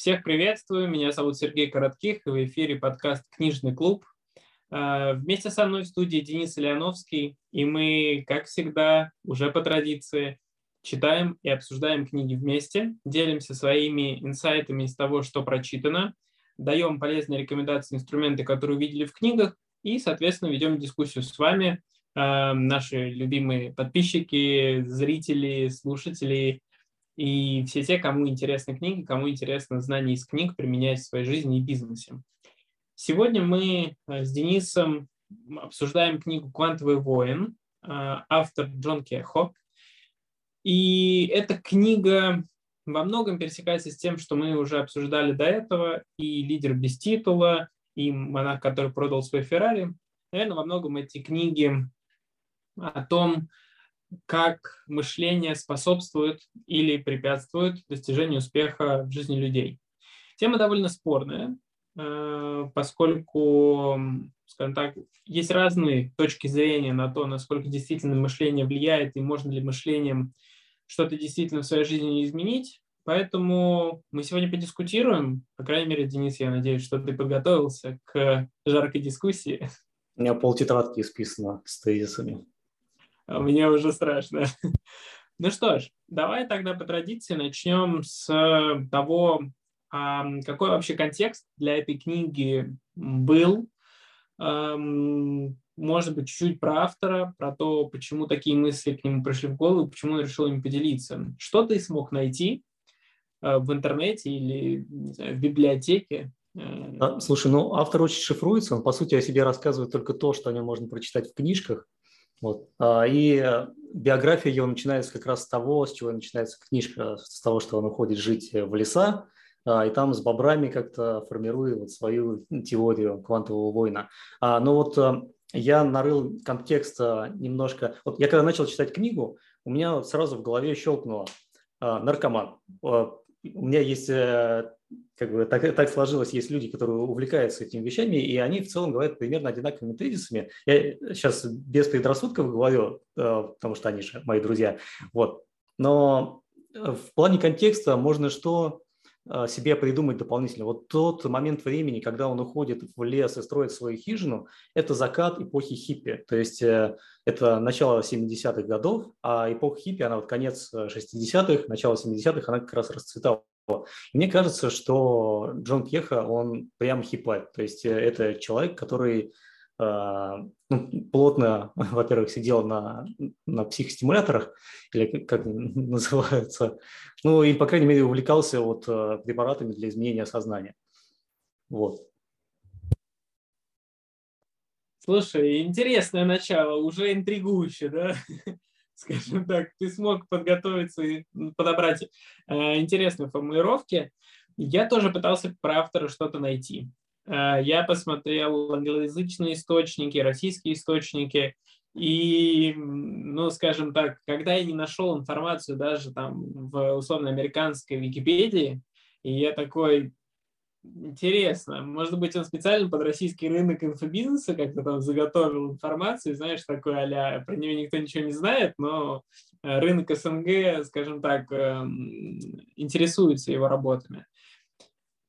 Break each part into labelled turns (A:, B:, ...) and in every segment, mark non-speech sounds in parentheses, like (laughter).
A: Всех приветствую, меня зовут Сергей Коротких, и в эфире подкаст «Книжный клуб». А, вместе со мной в студии Денис Ильяновский, и мы, как всегда, уже по традиции, читаем и обсуждаем книги вместе, делимся своими инсайтами из того, что прочитано, даем полезные рекомендации, инструменты, которые увидели в книгах, и, соответственно, ведем дискуссию с вами, а, наши любимые подписчики, зрители, слушатели и все те, кому интересны книги, кому интересно знание из книг применять в своей жизни и бизнесе. Сегодня мы э, с Денисом обсуждаем книгу «Квантовый воин», э, автор Джон Кехо. И эта книга во многом пересекается с тем, что мы уже обсуждали до этого, и «Лидер без титула», и «Монах, который продал свой Феррари». Наверное, во многом эти книги о том, как мышление способствует или препятствует достижению успеха в жизни людей. Тема довольно спорная, э, поскольку, скажем так, есть разные точки зрения на то, насколько действительно мышление влияет и можно ли мышлением что-то действительно в своей жизни изменить. Поэтому мы сегодня подискутируем. По крайней мере, Денис, я надеюсь, что ты подготовился к жаркой дискуссии.
B: У меня полтетрадки исписано с тезисами.
A: А мне уже страшно. (laughs) Ну что ж, давай тогда по традиции начнем с того, какой вообще контекст для этой книги был. Может быть, чуть-чуть про автора, про то, почему такие мысли к нему пришли в голову, почему он решил им поделиться. Что ты смог найти э, в интернете или знаю, в библиотеке,
B: э, Слушай, ну автор очень шифруется, он по сути о себе рассказывает только то, что о нем можно прочитать в книжках, вот. А, и э, биография его начинается как раз с того, с чего начинается книжка, с того, что он уходит жить в леса, а, и там с бобрами как-то формирует вот свою теорию квантового война. А, но вот э, я нарыл контекст немножко. Вот я когда начал читать книгу, у меня сразу в голове щелкнуло наркоман. У меня есть как бы так, так сложилось, есть люди, которые увлекаются этими вещами, и они в целом говорят примерно одинаковыми тезисами. Я сейчас без предрассудков говорю, э, потому что они же мои друзья. Вот. Но в плане контекста можно что э, себе придумать дополнительно. Вот тот момент времени, когда он уходит в лес и строит свою хижину, это закат эпохи хиппи. То есть э, это начало 70-х годов, а эпоха хиппи, она вот конец 60-х, начало 70-х, она как раз расцветала. Мне кажется, что Джон Кеха, он прям хипает. То есть э, это человек, который э, ну, плотно, (laughs) во-первых, сидел на, на психостимуляторах, или как (laughs) называется, ну и, по крайней мере, увлекался вот э, препаратами для изменения сознания. Вот.
A: Слушай, интересное начало, уже интригующе, да? (laughs) скажем так, ты смог подготовиться и подобрать э, интересные формулировки. Я тоже пытался про автора что-то найти. Э, я посмотрел англоязычные источники, российские источники, и, ну, скажем так, когда я не нашел информацию даже там в условно-американской Википедии, и я такой, Интересно. Может быть, он специально под российский рынок инфобизнеса как-то там заготовил информацию, знаешь, такой а про нее никто ничего не знает, но э, рынок СНГ, скажем так, эм, интересуется его работами.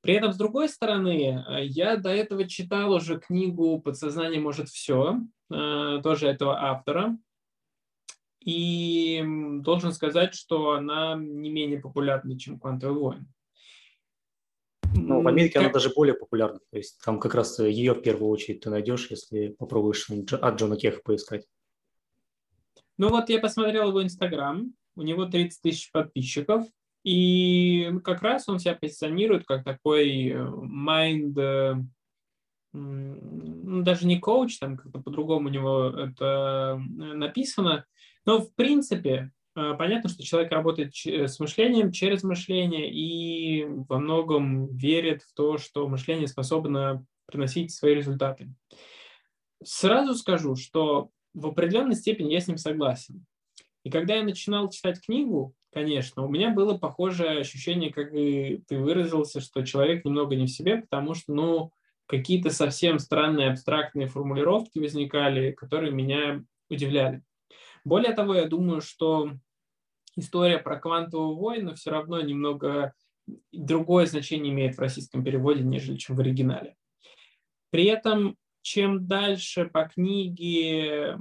A: При этом, с другой стороны, э, я до этого читал уже книгу «Подсознание может все», э, тоже этого автора, и должен сказать, что она не менее популярна, чем «Квантовый воин».
B: Ну, в Америке как... она даже более популярна. То есть там как раз ее в первую очередь ты найдешь, если попробуешь от Джона Кеха поискать.
A: Ну вот я посмотрел его Инстаграм, у него 30 тысяч подписчиков, и как раз он себя позиционирует как такой э, mind, э, ну, даже не коуч, там как-то по-другому у него это э, написано, но в принципе понятно, что человек работает с мышлением, через мышление и во многом верит в то, что мышление способно приносить свои результаты. Сразу скажу, что в определенной степени я с ним согласен. И когда я начинал читать книгу, конечно, у меня было похожее ощущение, как и ты выразился, что человек немного не в себе, потому что, ну, какие-то совсем странные абстрактные формулировки возникали, которые меня удивляли. Более того, я думаю, что история про квантового воина все равно немного другое значение имеет в российском переводе, нежели чем в оригинале. При этом, чем дальше по книге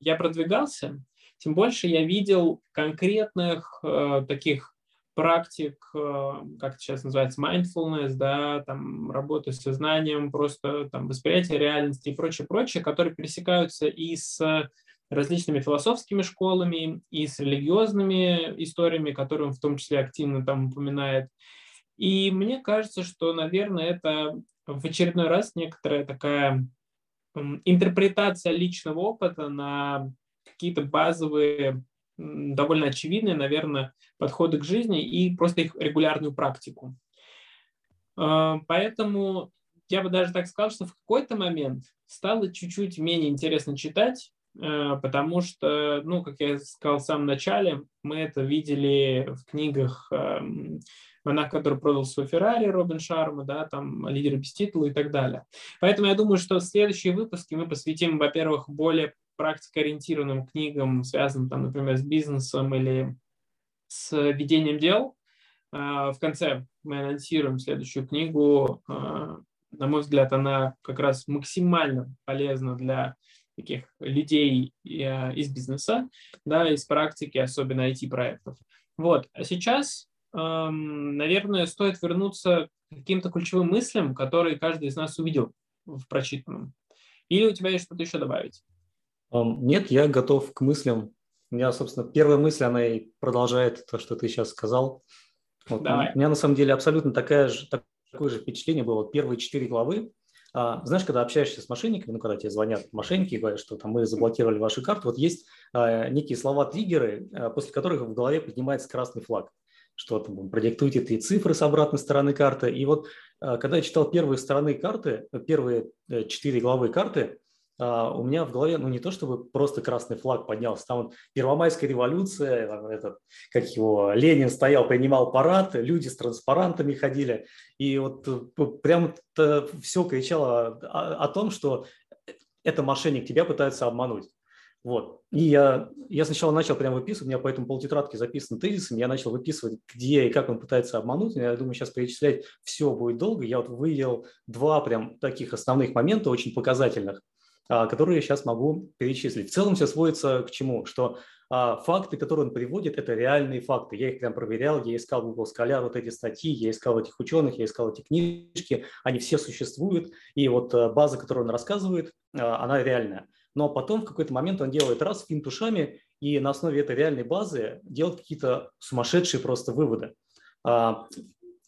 A: я продвигался, тем больше я видел конкретных э, таких практик, э, как это сейчас называется, mindfulness, да, там работы с сознанием, просто там восприятие реальности и прочее, прочее, которые пересекаются и с различными философскими школами, и с религиозными историями, которые он в том числе активно там упоминает. И мне кажется, что, наверное, это в очередной раз некоторая такая интерпретация личного опыта на какие-то базовые, довольно очевидные, наверное, подходы к жизни и просто их регулярную практику. А, поэтому я бы даже так сказал, что в какой-то момент стало чуть-чуть менее интересно читать, потому что, ну, как я сказал в самом начале, мы это видели в книгах монах, который продал свой Феррари, Робин Шарма, да, там лидеры без титула и так далее. Поэтому я думаю, что следующие выпуски мы посвятим, во-первых, более практикоориентированным книгам, связанным, там, например, с бизнесом или с ведением дел. А, в конце мы анонсируем следующую книгу. А, на мой взгляд, она как раз максимально полезна для таких людей а, из бизнеса, да, из практики, особенно IT-проектов. Вот. А сейчас наверное, стоит вернуться к каким-то ключевым мыслям, которые каждый из нас увидел в прочитанном. Или у тебя есть что-то еще добавить?
B: Нет, я готов к мыслям. У меня, собственно, первая мысль, она и продолжает то, что ты сейчас сказал. Вот. Давай. У меня на самом деле абсолютно такая же, такое же впечатление было. Первые четыре главы. А, знаешь, когда общаешься с мошенниками, ну, когда тебе звонят мошенники и говорят, что там мы заблокировали вашу карту, вот есть а, некие слова-триггеры, а, после которых в голове поднимается красный флаг что там продиктуйте три цифры с обратной стороны карты. И вот когда я читал первые стороны карты, первые э, четыре главы карты, у меня в голове, ну не то чтобы просто красный флаг поднялся, там Первомайская революция, этот, как его, Ленин стоял, принимал парад, люди с транспарантами ходили, и вот э, прям все кричало о, о том, что это мошенник, тебя пытаются обмануть. Вот. И я, я сначала начал прямо выписывать, у меня поэтому полтетрадки записаны тезисами, я начал выписывать, где и как он пытается обмануть. Я думаю, сейчас перечислять все будет долго. Я вот выделил два прям таких основных момента, очень показательных, а, которые я сейчас могу перечислить. В целом все сводится к чему? Что а, факты, которые он приводит, это реальные факты. Я их прям проверял, я искал в Google Scholar вот эти статьи, я искал этих ученых, я искал эти книжки, они все существуют. И вот а, база, которую он рассказывает, она реальная но потом в какой-то момент он делает раз финт ушами и на основе этой реальной базы делает какие-то сумасшедшие просто выводы. А,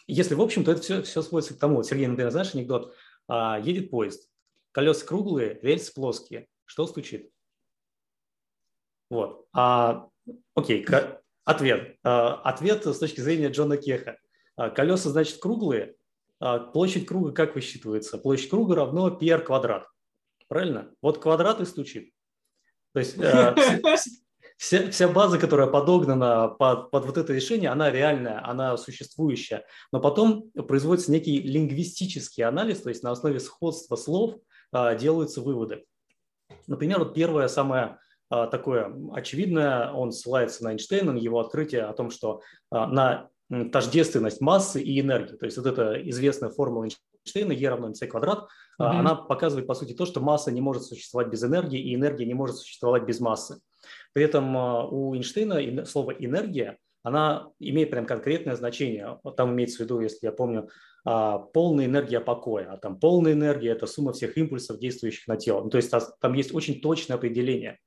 B: если в общем, то это все, все сводится к тому, Сергей, например, знаешь анекдот, а, едет поезд, колеса круглые, рельсы плоские, что стучит? Вот. А, окей, ответ. А, ответ с точки зрения Джона Кеха. Колеса, значит, круглые, площадь круга как высчитывается? Площадь круга равно πr квадрат. Правильно? Вот квадрат и стучит. То есть э, (laughs) вся, вся база, которая подогнана под, под вот это решение, она реальная, она существующая. Но потом производится некий лингвистический анализ, то есть на основе сходства слов делаются выводы. Например, вот первое самое э, такое очевидное, он ссылается на Эйнштейна, на его открытие о том, что на тождественность массы и энергии. То есть вот эта известная формула Эйнштейна, E равно mc квадрат, mm-hmm. она показывает, по сути, то, что масса не может существовать без энергии, и энергия не может существовать без массы. При этом а, у Эйнштейна слово «энергия» она имеет прям конкретное значение. Там имеется в виду, если я помню, а, полная энергия покоя, а там полная энергия – это сумма всех импульсов, действующих на тело. Ну, то есть там есть очень точное определение.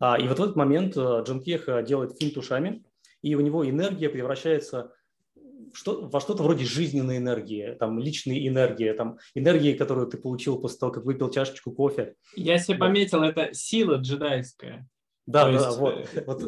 B: И вот в этот момент Джон Кех делает финт ушами, и у него энергия превращается что, во что-то вроде жизненной энергии, там, личной энергии, там, энергии, которую ты получил после того, как выпил чашечку кофе.
A: Я себе вот. пометил, это сила джедайская.
B: Да, То да, есть, вот. Э, вот.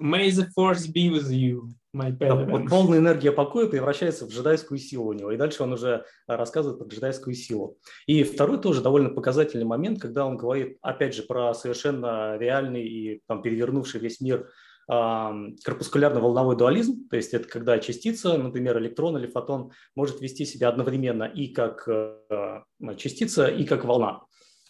A: May the force be with you, my
B: да, вот полная энергия покоя превращается в джедайскую силу у него, и дальше он уже рассказывает про джедайскую силу. И второй тоже довольно показательный момент, когда он говорит, опять же, про совершенно реальный и там, перевернувший весь мир корпускулярно-волновой дуализм, то есть это когда частица, например, электрон или фотон, может вести себя одновременно и как э, частица, и как волна.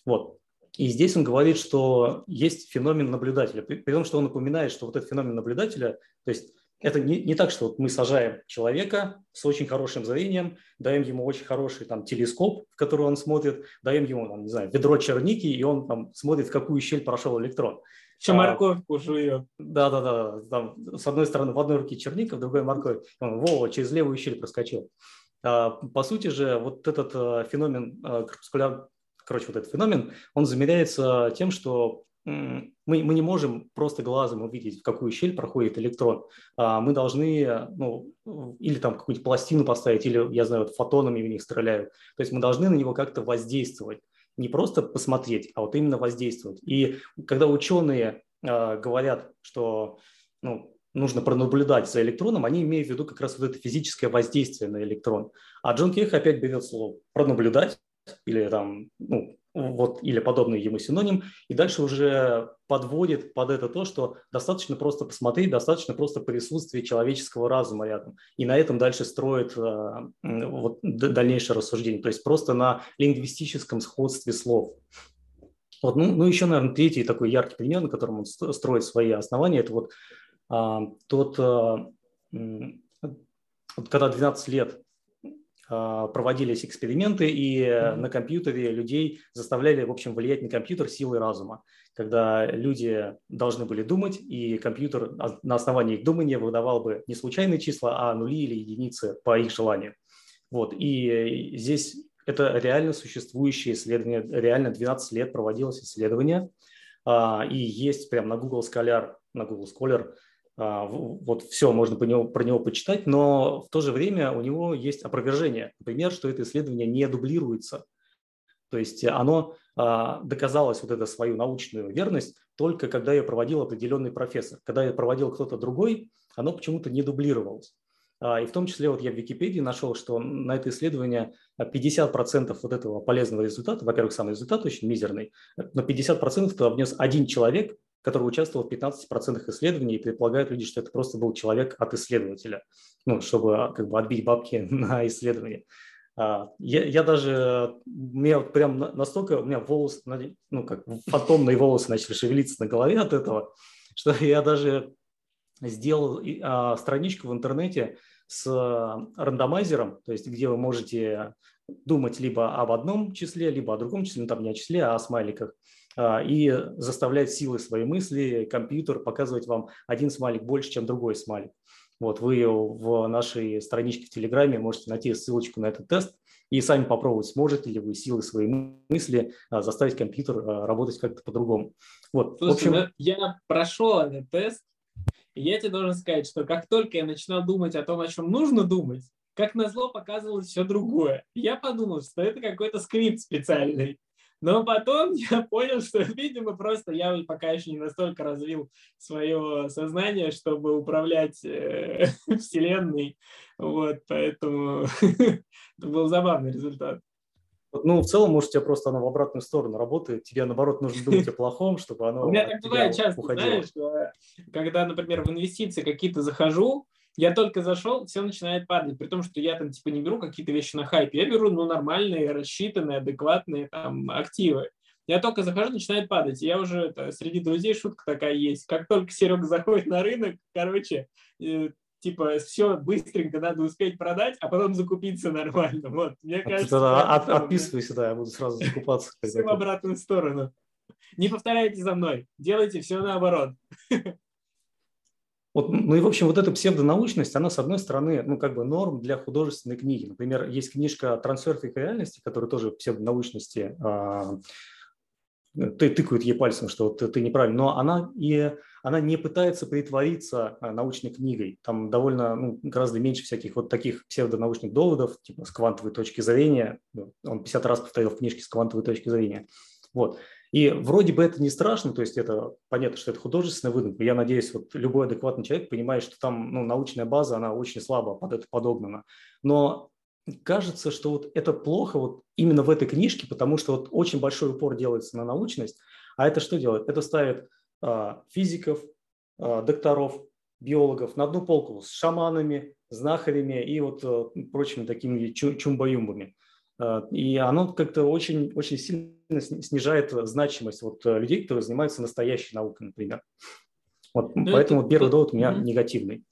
B: Вот. И здесь он говорит, что есть феномен наблюдателя, при том, что он упоминает, что вот этот феномен наблюдателя, то есть это не, не так, что вот мы сажаем человека с очень хорошим зрением, даем ему очень хороший там телескоп, в который он смотрит, даем ему, там, не знаю, ведро черники, и он там смотрит, в какую щель прошел электрон.
A: Еще а, морковку жует.
B: Да, да, да. Там, с одной стороны в одной руке черника, в другой морковь. Он, Вова, через левую щель проскочил. А, по сути же, вот этот а, феномен а, корпускуляр, короче, вот этот феномен, он замеряется тем, что мы, мы не можем просто глазом увидеть, в какую щель проходит электрон. А мы должны, ну, или там какую-нибудь пластину поставить, или, я знаю, вот фотонами в них стреляют. То есть мы должны на него как-то воздействовать. Не просто посмотреть, а вот именно воздействовать. И когда ученые э, говорят, что ну, нужно пронаблюдать за электроном, они имеют в виду как раз вот это физическое воздействие на электрон. А Джон Кех опять берет слово пронаблюдать или там, ну, вот, или подобный ему синоним, и дальше уже подводит под это то, что достаточно просто посмотреть, достаточно просто присутствие человеческого разума рядом. И на этом дальше строит э, вот, дальнейшее рассуждение, то есть просто на лингвистическом сходстве слов. Вот, ну, ну, еще, наверное, третий такой яркий пример, на котором он строит свои основания, это вот а, тот, а, вот когда 12 лет проводились эксперименты, и mm-hmm. на компьютере людей заставляли, в общем, влиять на компьютер силой разума, когда люди должны были думать, и компьютер на основании их думания выдавал бы не случайные числа, а нули или единицы по их желанию. Вот. И здесь это реально существующее исследование, реально 12 лет проводилось исследование, и есть прямо на Google Scholar, на Google Scholar а, вот все можно про него, про него почитать, но в то же время у него есть опровержение, например, что это исследование не дублируется. То есть оно а, доказалось вот эту свою научную верность только когда ее проводил определенный профессор. Когда ее проводил кто-то другой, оно почему-то не дублировалось. А, и в том числе вот я в Википедии нашел, что на это исследование 50% вот этого полезного результата, во-первых, сам результат очень мизерный, но 50% туда внес один человек, который участвовал в 15% исследований, и предполагают люди, что это просто был человек от исследователя, ну, чтобы как бы отбить бабки (laughs) на исследование. А, я, я даже, у меня прям настолько, у меня волосы, ну, как фантомные волосы начали шевелиться на голове от этого, что (laughs) я даже сделал а, страничку в интернете с рандомайзером, то есть где вы можете думать либо об одном числе, либо о другом числе, ну там не о числе, а о смайликах, а, и заставлять силой своей мысли компьютер показывать вам один смайлик больше, чем другой смайлик. Вот вы в нашей страничке в Телеграме можете найти ссылочку на этот тест и сами попробовать, сможете ли вы силой своей мысли а, заставить компьютер а, работать как-то по-другому.
A: Вот, Слушай, в общем... Ну, я прошел этот тест, и я тебе должен сказать, что как только я начинал думать о том, о чем нужно думать, как назло показывалось все другое. Я подумал, что это какой-то скрипт специальный. Но потом (laughs) я понял, что, видимо, просто я пока еще не настолько развил свое сознание, чтобы управлять э, (laughs) Вселенной. Вот, поэтому (laughs) это был забавный результат.
B: Ну, в целом, может, у тебя просто оно в обратную сторону работает. Тебе, наоборот, нужно думать о плохом, чтобы оно
A: У меня так бывает часто, знаешь, когда, например, в инвестиции какие-то захожу, я только зашел, все начинает падать, при том, что я там типа не беру какие-то вещи на хайпе, я беру ну, нормальные, рассчитанные, адекватные там активы. Я только захожу, начинает падать. я уже это, среди друзей шутка такая есть. Как только Серега заходит на рынок, короче, э, типа все быстренько надо успеть продать, а потом закупиться нормально. Вот, мне а кажется...
B: Тогда от, отписывайся, да, я буду сразу (laughs) закупаться.
A: Все в обратную сторону. Не повторяйте за мной, делайте все наоборот. (laughs)
B: Вот, ну и, в общем, вот эта псевдонаучность, она, с одной стороны, ну, как бы норм для художественной книги. Например, есть книжка «Трансфер реальности», которая тоже псевдонаучности а, ты тыкают ей пальцем, что ты, ты неправильно, но она, и, она не пытается притвориться а, научной книгой. Там довольно, ну, гораздо меньше всяких вот таких псевдонаучных доводов, типа с квантовой точки зрения. Он 50 раз повторил в книжке с квантовой точки зрения. Вот. И вроде бы это не страшно, то есть это понятно, что это художественная выдумка. Я надеюсь, вот любой адекватный человек понимает, что там ну, научная база, она очень слабо под это подогнана. Но кажется, что вот это плохо вот именно в этой книжке, потому что вот очень большой упор делается на научность. А это что делает? Это ставит а, физиков, а, докторов, биологов на одну полку с шаманами, знахарями и вот а, прочими такими чумбаюмбами. А, и оно как-то очень, очень сильно снижает значимость вот э, людей, которые занимаются настоящей наукой, например. Вот, ну, поэтому это, первый довод у меня mm-hmm. негативный.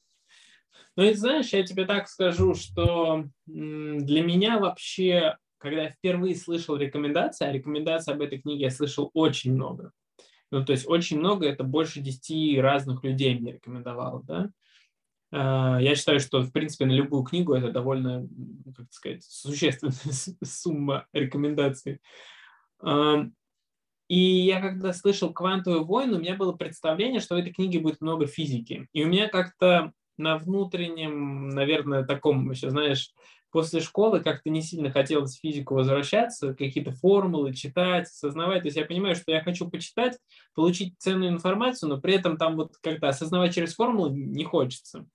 A: Ну и знаешь, я тебе так скажу, что для меня вообще, когда я впервые слышал рекомендации, а рекомендации об этой книге я слышал очень много. Ну, то есть очень много, это больше 10 разных людей мне рекомендовало, да. А, я считаю, что, в принципе, на любую книгу это довольно, как сказать, существенная (laughs) сумма рекомендаций. И я когда слышал «Квантовый войн», у меня было представление, что в этой книге будет много физики. И у меня как-то на внутреннем, наверное, таком, еще, знаешь, после школы как-то не сильно хотелось в физику возвращаться, какие-то формулы читать, осознавать. То есть я понимаю, что я хочу почитать, получить ценную информацию, но при этом там вот как-то осознавать через формулы не хочется.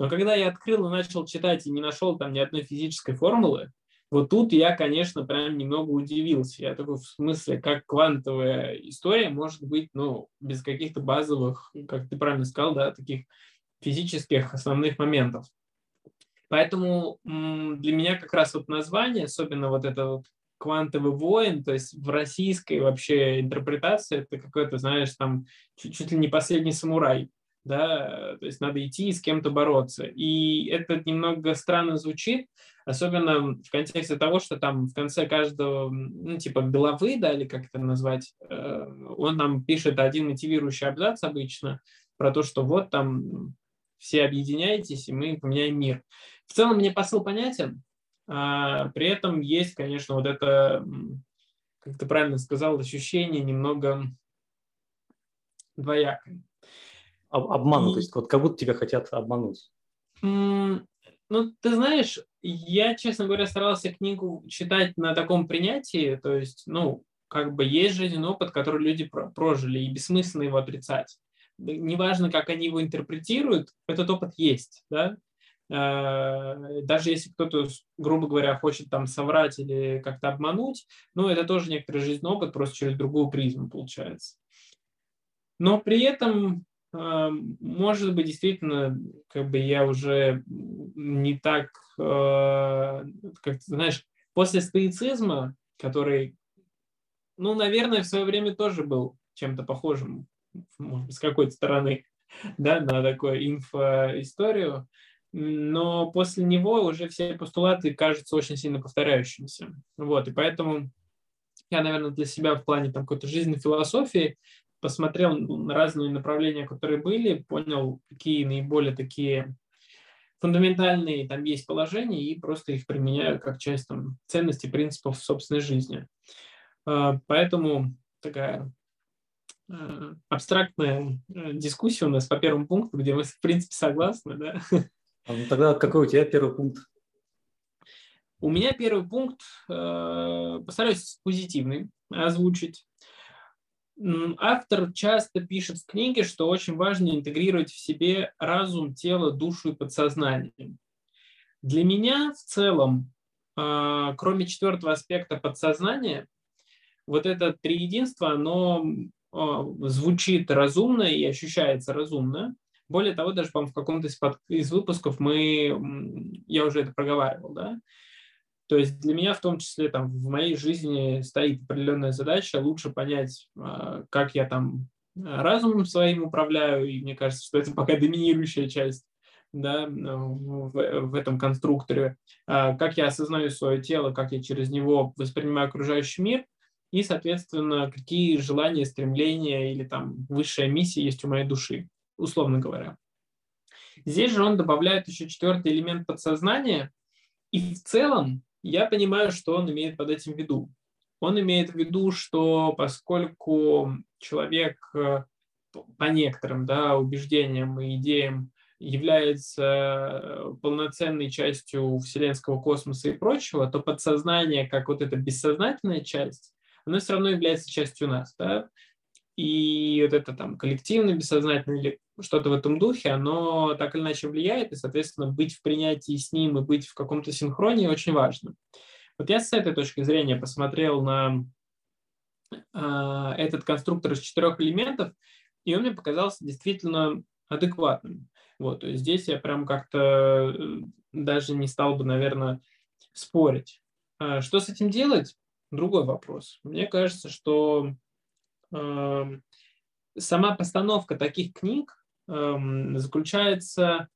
A: Но когда я открыл и начал читать и не нашел там ни одной физической формулы, вот тут я, конечно, прям немного удивился. Я такой, в смысле, как квантовая история может быть, ну, без каких-то базовых, как ты правильно сказал, да, таких физических основных моментов. Поэтому для меня как раз вот название, особенно вот это вот квантовый воин, то есть в российской вообще интерпретации это какой-то, знаешь, там чуть, чуть ли не последний самурай, да, то есть надо идти и с кем-то бороться. И это немного странно звучит, особенно в контексте того, что там в конце каждого, ну, типа головы, да, или как это назвать, э, он нам пишет один мотивирующий абзац обычно про то, что вот там все объединяйтесь, и мы поменяем мир. В целом мне посыл понятен, а при этом есть, конечно, вот это, как ты правильно сказал, ощущение немного двоякое.
B: Обманут, и... то есть вот как будто тебя хотят обмануть.
A: Ну, ты знаешь, я, честно говоря, старался книгу читать на таком принятии, то есть, ну, как бы есть жизненный опыт, который люди прожили, и бессмысленно его отрицать. Неважно, как они его интерпретируют, этот опыт есть, да, э, даже если кто-то, грубо говоря, хочет там соврать или как-то обмануть, ну, это тоже некоторый жизненный опыт, просто через другую призму получается. Но при этом может быть, действительно, как бы я уже не так, э, как знаешь, после стоицизма, который, ну, наверное, в свое время тоже был чем-то похожим, может быть, с какой-то стороны, (laughs) да, на такую инфоисторию, но после него уже все постулаты кажутся очень сильно повторяющимися. Вот, и поэтому я, наверное, для себя в плане там какой-то жизненной философии посмотрел на разные направления, которые были, понял, какие наиболее такие фундаментальные там есть положения и просто их применяю как часть там, ценностей, принципов собственной жизни. А, поэтому такая а, абстрактная э, дискуссия у нас по первому пункту, где мы, в принципе, согласны. Да?
B: А ну, тогда какой у тебя первый пункт?
A: У меня первый пункт, э, постараюсь позитивный озвучить. Автор часто пишет в книге, что очень важно интегрировать в себе разум, тело, душу и подсознание. Для меня в целом, а, кроме четвертого аспекта подсознания, вот это триединство, оно а, звучит разумно и ощущается разумно. Более того, даже, по в каком-то из выпусков мы, я уже это проговаривал, да, то есть для меня в том числе там в моей жизни стоит определенная задача лучше понять, а, как я там разумом своим управляю, и мне кажется, что это пока доминирующая часть да, в, в этом конструкторе, а, как я осознаю свое тело, как я через него воспринимаю окружающий мир, и, соответственно, какие желания, стремления или там высшая миссия есть у моей души, условно говоря. Здесь же он добавляет еще четвертый элемент подсознания, и в целом я понимаю, что он имеет под этим в виду. Он имеет в виду, что поскольку человек э, по некоторым да, убеждениям и идеям является э, полноценной частью вселенского космоса и прочего, то подсознание, как вот эта бессознательная часть, оно все равно является частью нас. Да? И вот это там коллективное бессознательное или что-то в этом духе, оно так или иначе влияет, и, соответственно, быть в принятии с ним и быть в каком-то синхроне очень важно. Вот я с этой точки зрения посмотрел на э, этот конструктор из четырех элементов, и он мне показался действительно адекватным. Вот, то есть здесь я прям как-то э, даже не стал бы, наверное, спорить. А что с этим делать? Другой вопрос. Мне кажется, что сама постановка таких книг Эм, заключается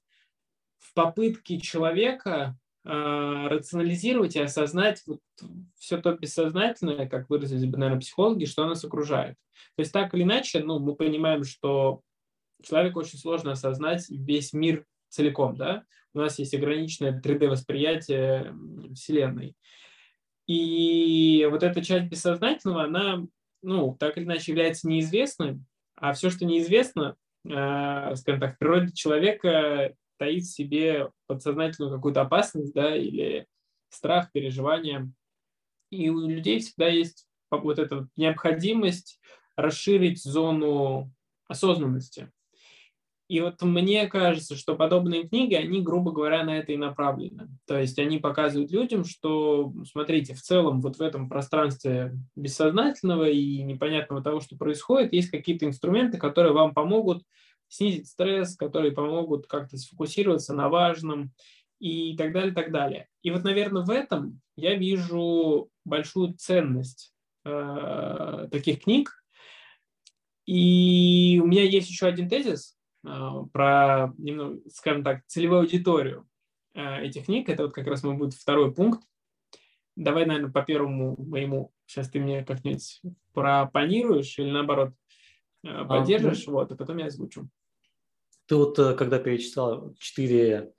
A: в попытке человека э, рационализировать и осознать вот все то бессознательное, как выразились бы, наверное, психологи, что нас окружает. То есть так или иначе, ну, мы понимаем, что человеку очень сложно осознать весь мир целиком, да, у нас есть ограниченное 3D-восприятие Вселенной. И вот эта часть бессознательного, она, ну, так или иначе является неизвестной, а все, что неизвестно, э, скажем так, в природе человека таит в себе подсознательную какую-то опасность, да, или страх, переживания. И у людей всегда есть вот эта необходимость расширить зону осознанности. И вот мне кажется, что подобные книги, они, грубо говоря, на это и направлены. То есть они показывают людям, что, смотрите, в целом вот в этом пространстве бессознательного и непонятного того, что происходит, есть какие-то инструменты, которые вам помогут снизить стресс, которые помогут как-то сфокусироваться на важном и так далее, так далее. И вот, наверное, в этом я вижу большую ценность э, таких книг. И у меня есть еще один тезис, про, немного, скажем так, целевую аудиторию а, этих книг. Это вот как раз мой будет второй пункт. Давай, наверное, по первому моему, сейчас ты мне как-нибудь пропонируешь или наоборот а, поддержишь, а, вот, а потом я озвучу.
B: Ты вот, э, когда перечислял четыре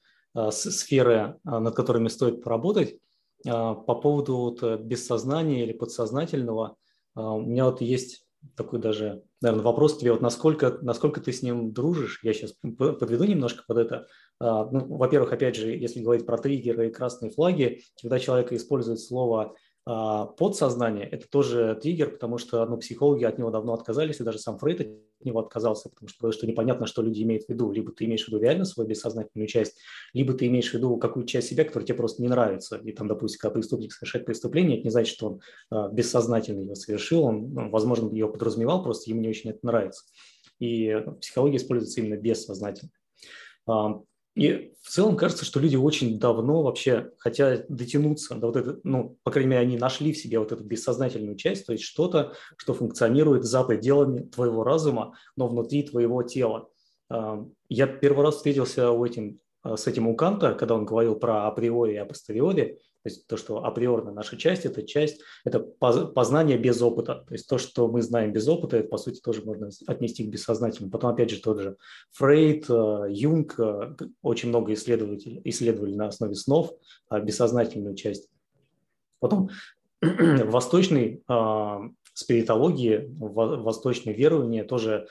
B: сферы, над которыми стоит поработать, по поводу вот э, бессознания или подсознательного, у меня вот есть такой даже, наверное, вопрос тебе, вот насколько, насколько ты с ним дружишь, я сейчас подведу немножко под это. А, ну, во-первых, опять же, если говорить про триггеры и красные флаги, когда человек использует слово подсознание – это тоже триггер, потому что ну, психологи от него давно отказались, и даже сам Фрейд от него отказался, потому что, что непонятно, что люди имеют в виду. Либо ты имеешь в виду реально свою бессознательную часть, либо ты имеешь в виду какую-то часть себя, которая тебе просто не нравится. И там, допустим, когда преступник совершает преступление, это не значит, что он а, бессознательно ее совершил, он, ну, возможно, ее подразумевал, просто ему не очень это нравится. И психология используется именно бессознательно. И в целом кажется, что люди очень давно вообще хотят дотянуться до вот этого, ну, по крайней мере, они нашли в себе вот эту бессознательную часть, то есть что-то, что функционирует за пределами твоего разума, но внутри твоего тела. А, я первый раз встретился у этим, а, с этим у Канта, когда он говорил про априори и апостериори, то есть то, что априорно наша часть, это часть, это познание без опыта. То есть то, что мы знаем без опыта, это, по сути, тоже можно отнести к бессознательному. Потом, опять же, тот же Фрейд, э, Юнг, э, очень много исследователей исследовали на основе снов а, бессознательную часть. Потом (clears throat) в восточной э, спиритологии, в восточной веровании тоже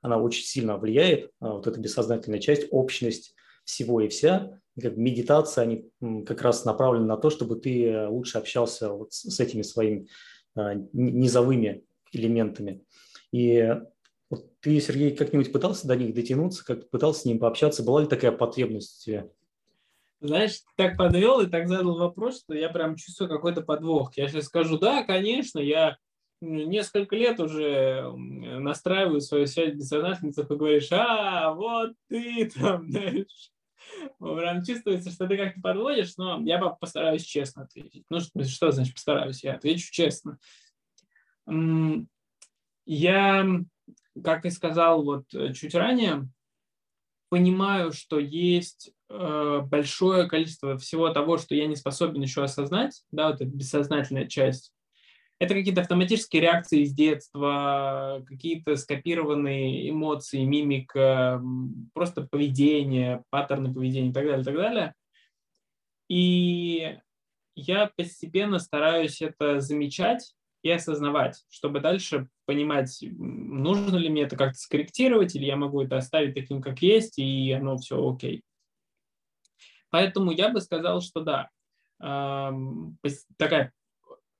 B: она очень сильно влияет, вот эта бессознательная часть, общность всего и вся как медитация, они как раз направлены на то, чтобы ты э, лучше общался вот с этими своими э, низовыми элементами. И вот ты, Сергей, как-нибудь пытался до них дотянуться, как пытался с ним пообщаться? Была ли такая потребность у тебя?
A: Знаешь, так подвел и так задал вопрос, что я прям чувствую какой-то подвох. Я сейчас скажу, да, конечно, я несколько лет уже настраиваю свою связь бессознательницу, и говоришь, а, вот ты там, знаешь, Прям чувствуется, что ты как-то подводишь, но я постараюсь честно ответить. Ну, что, что значит постараюсь? Я отвечу честно. Я, как и сказал вот э, чуть ранее, понимаю, что есть э, большое количество всего того, что я не способен еще осознать, да, вот эта бессознательная часть, это какие-то автоматические реакции из детства, какие-то скопированные эмоции, мимика, просто поведение, паттерны поведения и так далее, и так далее. И я постепенно стараюсь это замечать и осознавать, чтобы дальше понимать, нужно ли мне это как-то скорректировать, или я могу это оставить таким, как есть, и оно все окей. Поэтому я бы сказал, что да, такая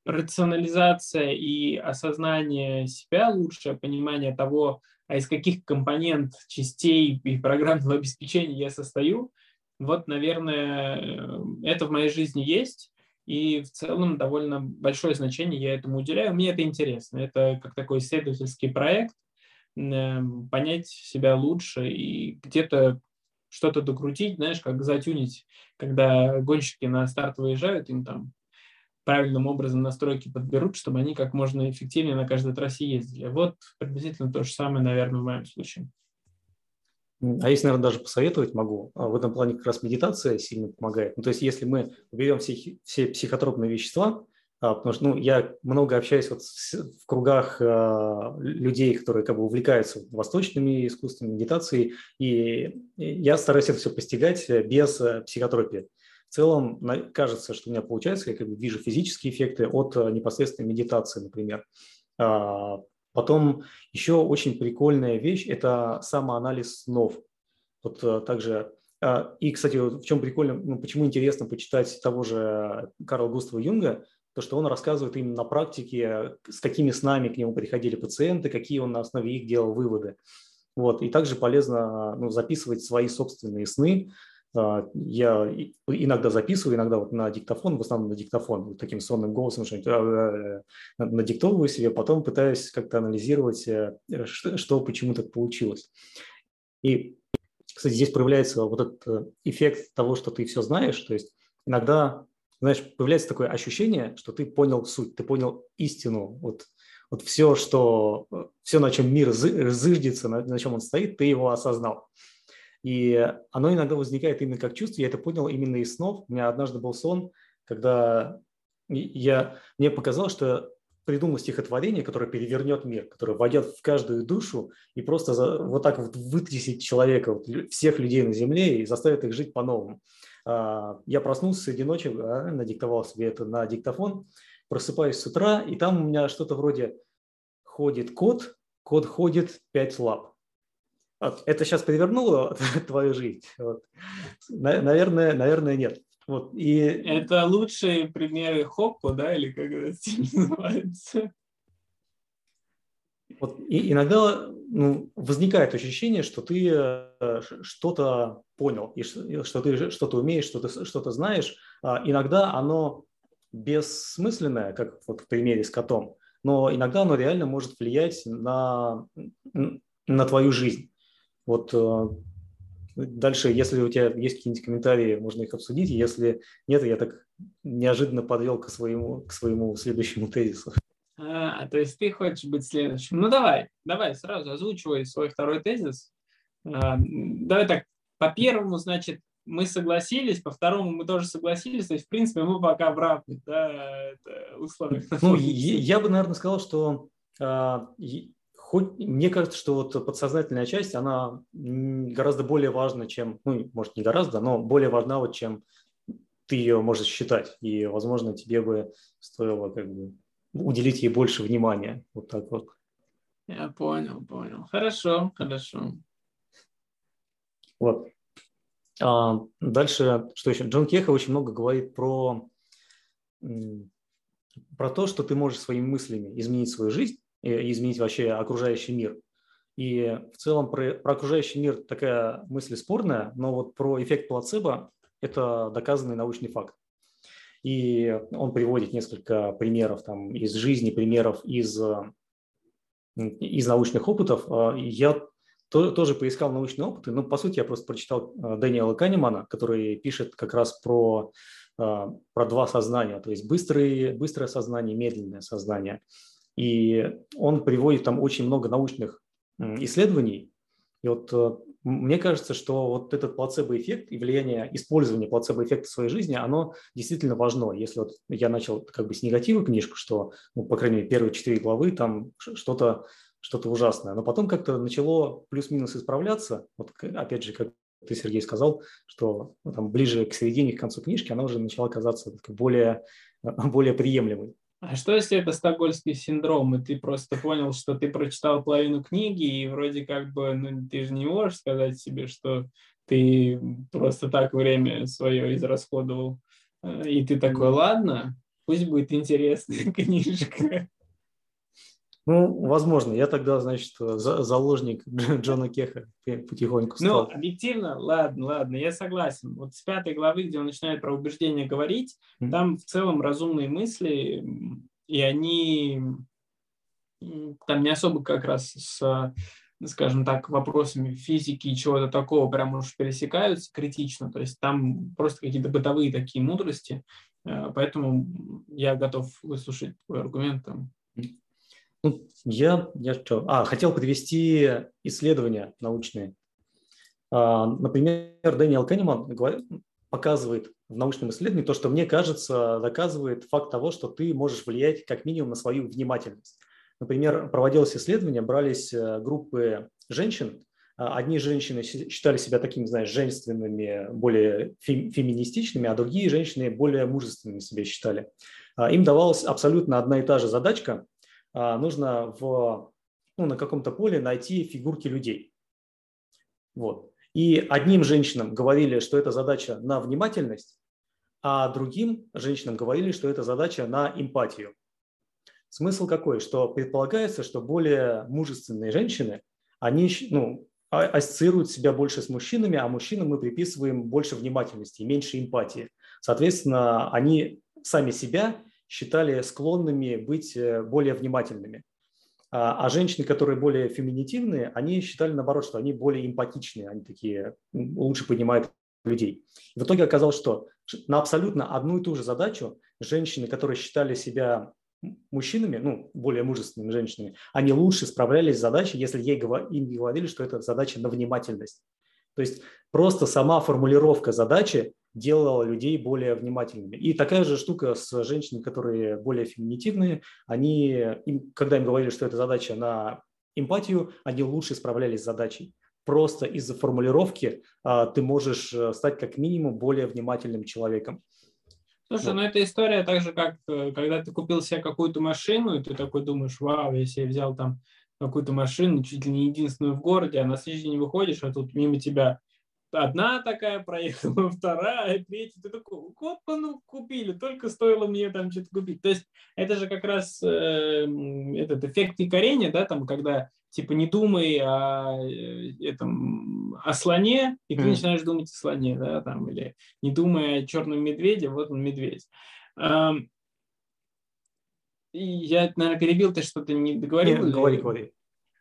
A: рационализация и осознание себя лучше, понимание того, а из каких компонент, частей и программного обеспечения я состою, вот, наверное, это в моей жизни есть, и в целом довольно большое значение я этому уделяю. Мне это интересно. Это как такой исследовательский проект, эм, понять себя лучше и где-то что-то докрутить, знаешь, как затюнить, когда гонщики на старт выезжают, им там правильным образом настройки подберут, чтобы они как можно эффективнее на каждой трассе ездили. Вот приблизительно то же самое, наверное, в моем случае.
B: А если, наверное, даже посоветовать могу, а в этом плане как раз медитация сильно помогает. Ну, то есть если мы берем все, все психотропные вещества, а, потому что ну, я много общаюсь вот в кругах а, людей, которые как бы увлекаются восточными искусствами, медитацией, и я стараюсь это все постигать без э, психотропии. В целом кажется, что у меня получается, я как бы вижу физические эффекты от э, непосредственной медитации, например. А, потом еще очень прикольная вещь – это самоанализ снов. Вот э, также и, кстати, в чем прикольно, ну, почему интересно почитать того же Карла Густава Юнга, то, что он рассказывает именно на практике, с какими снами к нему приходили пациенты, какие он на основе их делал выводы. Вот. И также полезно ну, записывать свои собственные сны. А, я иногда записываю, иногда вот на диктофон, в основном на диктофон, вот таким сонным голосом что-нибудь э, надиктовываю себе, потом пытаюсь как-то анализировать, э, что, почему так получилось. И, кстати, здесь проявляется вот этот э, эффект того, что ты все знаешь, то есть иногда знаешь, появляется такое ощущение, что ты понял суть, ты понял истину. Вот, вот все, что, все, на чем мир зыждется, на, на чем он стоит, ты его осознал. И оно иногда возникает именно как чувство. Я это понял именно из снов. У меня однажды был сон, когда я, мне показалось, что придумал стихотворение, которое перевернет мир, которое войдет в каждую душу и просто за, вот так вот вытрясет человека, вот, всех людей на земле и заставит их жить по-новому. А, я проснулся среди ночи, а, надиктовал себе это на диктофон, просыпаюсь с утра, и там у меня что-то вроде ходит кот, кот ходит пять лап. Это сейчас перевернуло (laughs) твою жизнь? Вот. Наверное, наверное, нет. Вот,
A: и... Это лучшие примеры Хоппо, да, или как это (laughs) называется?
B: Вот, и иногда ну, возникает ощущение, что ты э, что-то понял, и что ты что-то умеешь, что ты что-то знаешь. А иногда оно бессмысленное, как вот в примере с котом, но иногда оно реально может влиять на, на твою жизнь. Вот э, дальше, если у тебя есть какие-нибудь комментарии, можно их обсудить. Если нет, я так неожиданно подвел к своему, к своему следующему тезису.
A: А, то есть ты хочешь быть следующим. Ну давай, давай сразу озвучивай свой второй тезис. А, давай так, по первому, значит, мы согласились, по второму мы тоже согласились, то есть, в принципе, мы пока в равных да, условиях.
B: Ну, я, я бы, наверное, сказал, что а, хоть мне кажется, что вот подсознательная часть, она гораздо более важна, чем, ну, может, не гораздо, но более важна, вот, чем ты ее можешь считать. И, возможно, тебе бы стоило как бы уделить ей больше внимания. Вот так вот.
A: Я понял, понял. Хорошо, хорошо.
B: Вот. А дальше, что еще? Джон Кеха очень много говорит про, про то, что ты можешь своими мыслями изменить свою жизнь, изменить вообще окружающий мир. И в целом про, про окружающий мир такая мысль спорная, но вот про эффект плацебо – это доказанный научный факт. И он приводит несколько примеров там, из жизни, примеров из, из научных опытов. А, я то, тоже поискал научные опыты, но по сути я просто прочитал а, Дэниела Канемана, который пишет как раз про, а, про два сознания, то есть быстрое, быстрое сознание, медленное сознание. И он приводит там очень много научных исследований. И вот мне кажется, что вот этот плацебо-эффект и влияние использования плацебо-эффекта в своей жизни, оно действительно важно. Если вот я начал как бы с негатива книжку, что, ну, по крайней мере, первые четыре главы там что-то что-то ужасное, но потом как-то начало плюс-минус исправляться. Вот опять же, как ты, Сергей, сказал, что ну, там ближе к середине, к концу книжки она уже начала казаться более, более приемлемой.
A: А что если это стокгольмский синдром, и ты просто понял, что ты прочитал половину книги, и вроде как бы, ну, ты же не можешь сказать себе, что ты просто так время свое израсходовал. Э, и ты такой, ладно, пусть будет интересная (laughs) книжка.
B: Ну, возможно. Я тогда, значит, заложник (laughs) Джона Кеха потихоньку
A: ну, стал. Ну, объективно, ладно, ладно, я согласен. Вот с пятой главы, где он начинает про убеждения говорить, mm-hmm. там в целом разумные мысли, и они там не особо как раз с, скажем так, вопросами физики и чего-то такого прям уж пересекаются критично. То есть там просто какие-то бытовые такие мудрости. Э, поэтому я готов выслушать твой аргумент. Там.
B: Ну, я, я что? А, хотел подвести исследования научные. А, например, Дэниел Кеннеман показывает в научном исследовании то, что, мне кажется, доказывает факт того, что ты можешь влиять как минимум на свою внимательность. Например, проводилось исследование, брались э, группы женщин, а, Одни женщины считали себя такими, знаешь, женственными, более феминистичными, а другие женщины более мужественными себя считали. А, им давалась абсолютно одна и та же задачка. Нужно в, ну, на каком-то поле найти фигурки людей. Вот. И одним женщинам говорили, что это задача на внимательность, а другим женщинам говорили, что это задача на эмпатию. Смысл какой? Что предполагается, что более мужественные женщины, они ну, а, ассоциируют себя больше с мужчинами, а мужчинам мы приписываем больше внимательности и меньше эмпатии. Соответственно, они сами себя считали склонными быть э, более внимательными. А, а женщины, которые более феминитивные, они считали наоборот, что они более эмпатичные, они такие лучше понимают людей. В итоге оказалось, что на абсолютно одну и ту же задачу женщины, которые считали себя мужчинами, ну, более мужественными женщинами, они лучше справлялись с задачей, если ей, им говорили, что это задача на внимательность. То есть просто сама формулировка задачи делала людей более внимательными. И такая же штука с женщинами, которые более феминитивные, они, им, когда им говорили, что это задача на эмпатию, они лучше справлялись с задачей. Просто из-за формулировки а, ты можешь э, стать как минимум более внимательным человеком.
A: Слушай, вот. ну это история так же, как э, когда ты купил себе какую-то машину, и ты такой думаешь, вау, я себе взял там какую-то машину, чуть ли не единственную в городе, а на следующий день выходишь, а тут мимо тебя одна такая проехала, (laughs) вторая, третья. Ты такой, вот ну, купили, только стоило мне там что-то купить. То есть это же как раз э, этот эффект якорения, да, там, когда типа не думай о, э, этом, о слоне, и ты mm. начинаешь думать о слоне, да, там, или не думай о черном медведе, вот он медведь. Эм, я, наверное, перебил, ты что-то не договорил?
B: Нет, говори, говори.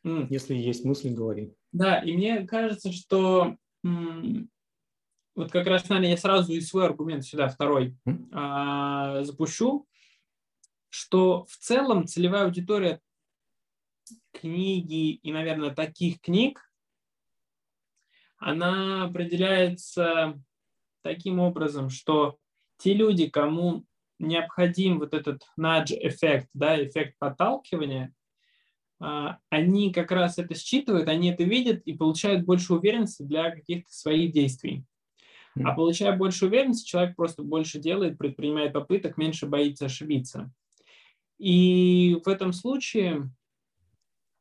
B: Mm. Если есть мысли, говори.
A: Да, и мне кажется, что вот как раз, наверное, я сразу и свой аргумент сюда, второй, а, запущу, что в целом целевая аудитория книги и, наверное, таких книг, она определяется таким образом, что те люди, кому необходим вот этот nudge-эффект, да, эффект подталкивания, они как раз это считывают, они это видят и получают больше уверенности для каких-то своих действий. А получая больше уверенности, человек просто больше делает, предпринимает попыток, меньше боится ошибиться. И в этом случае,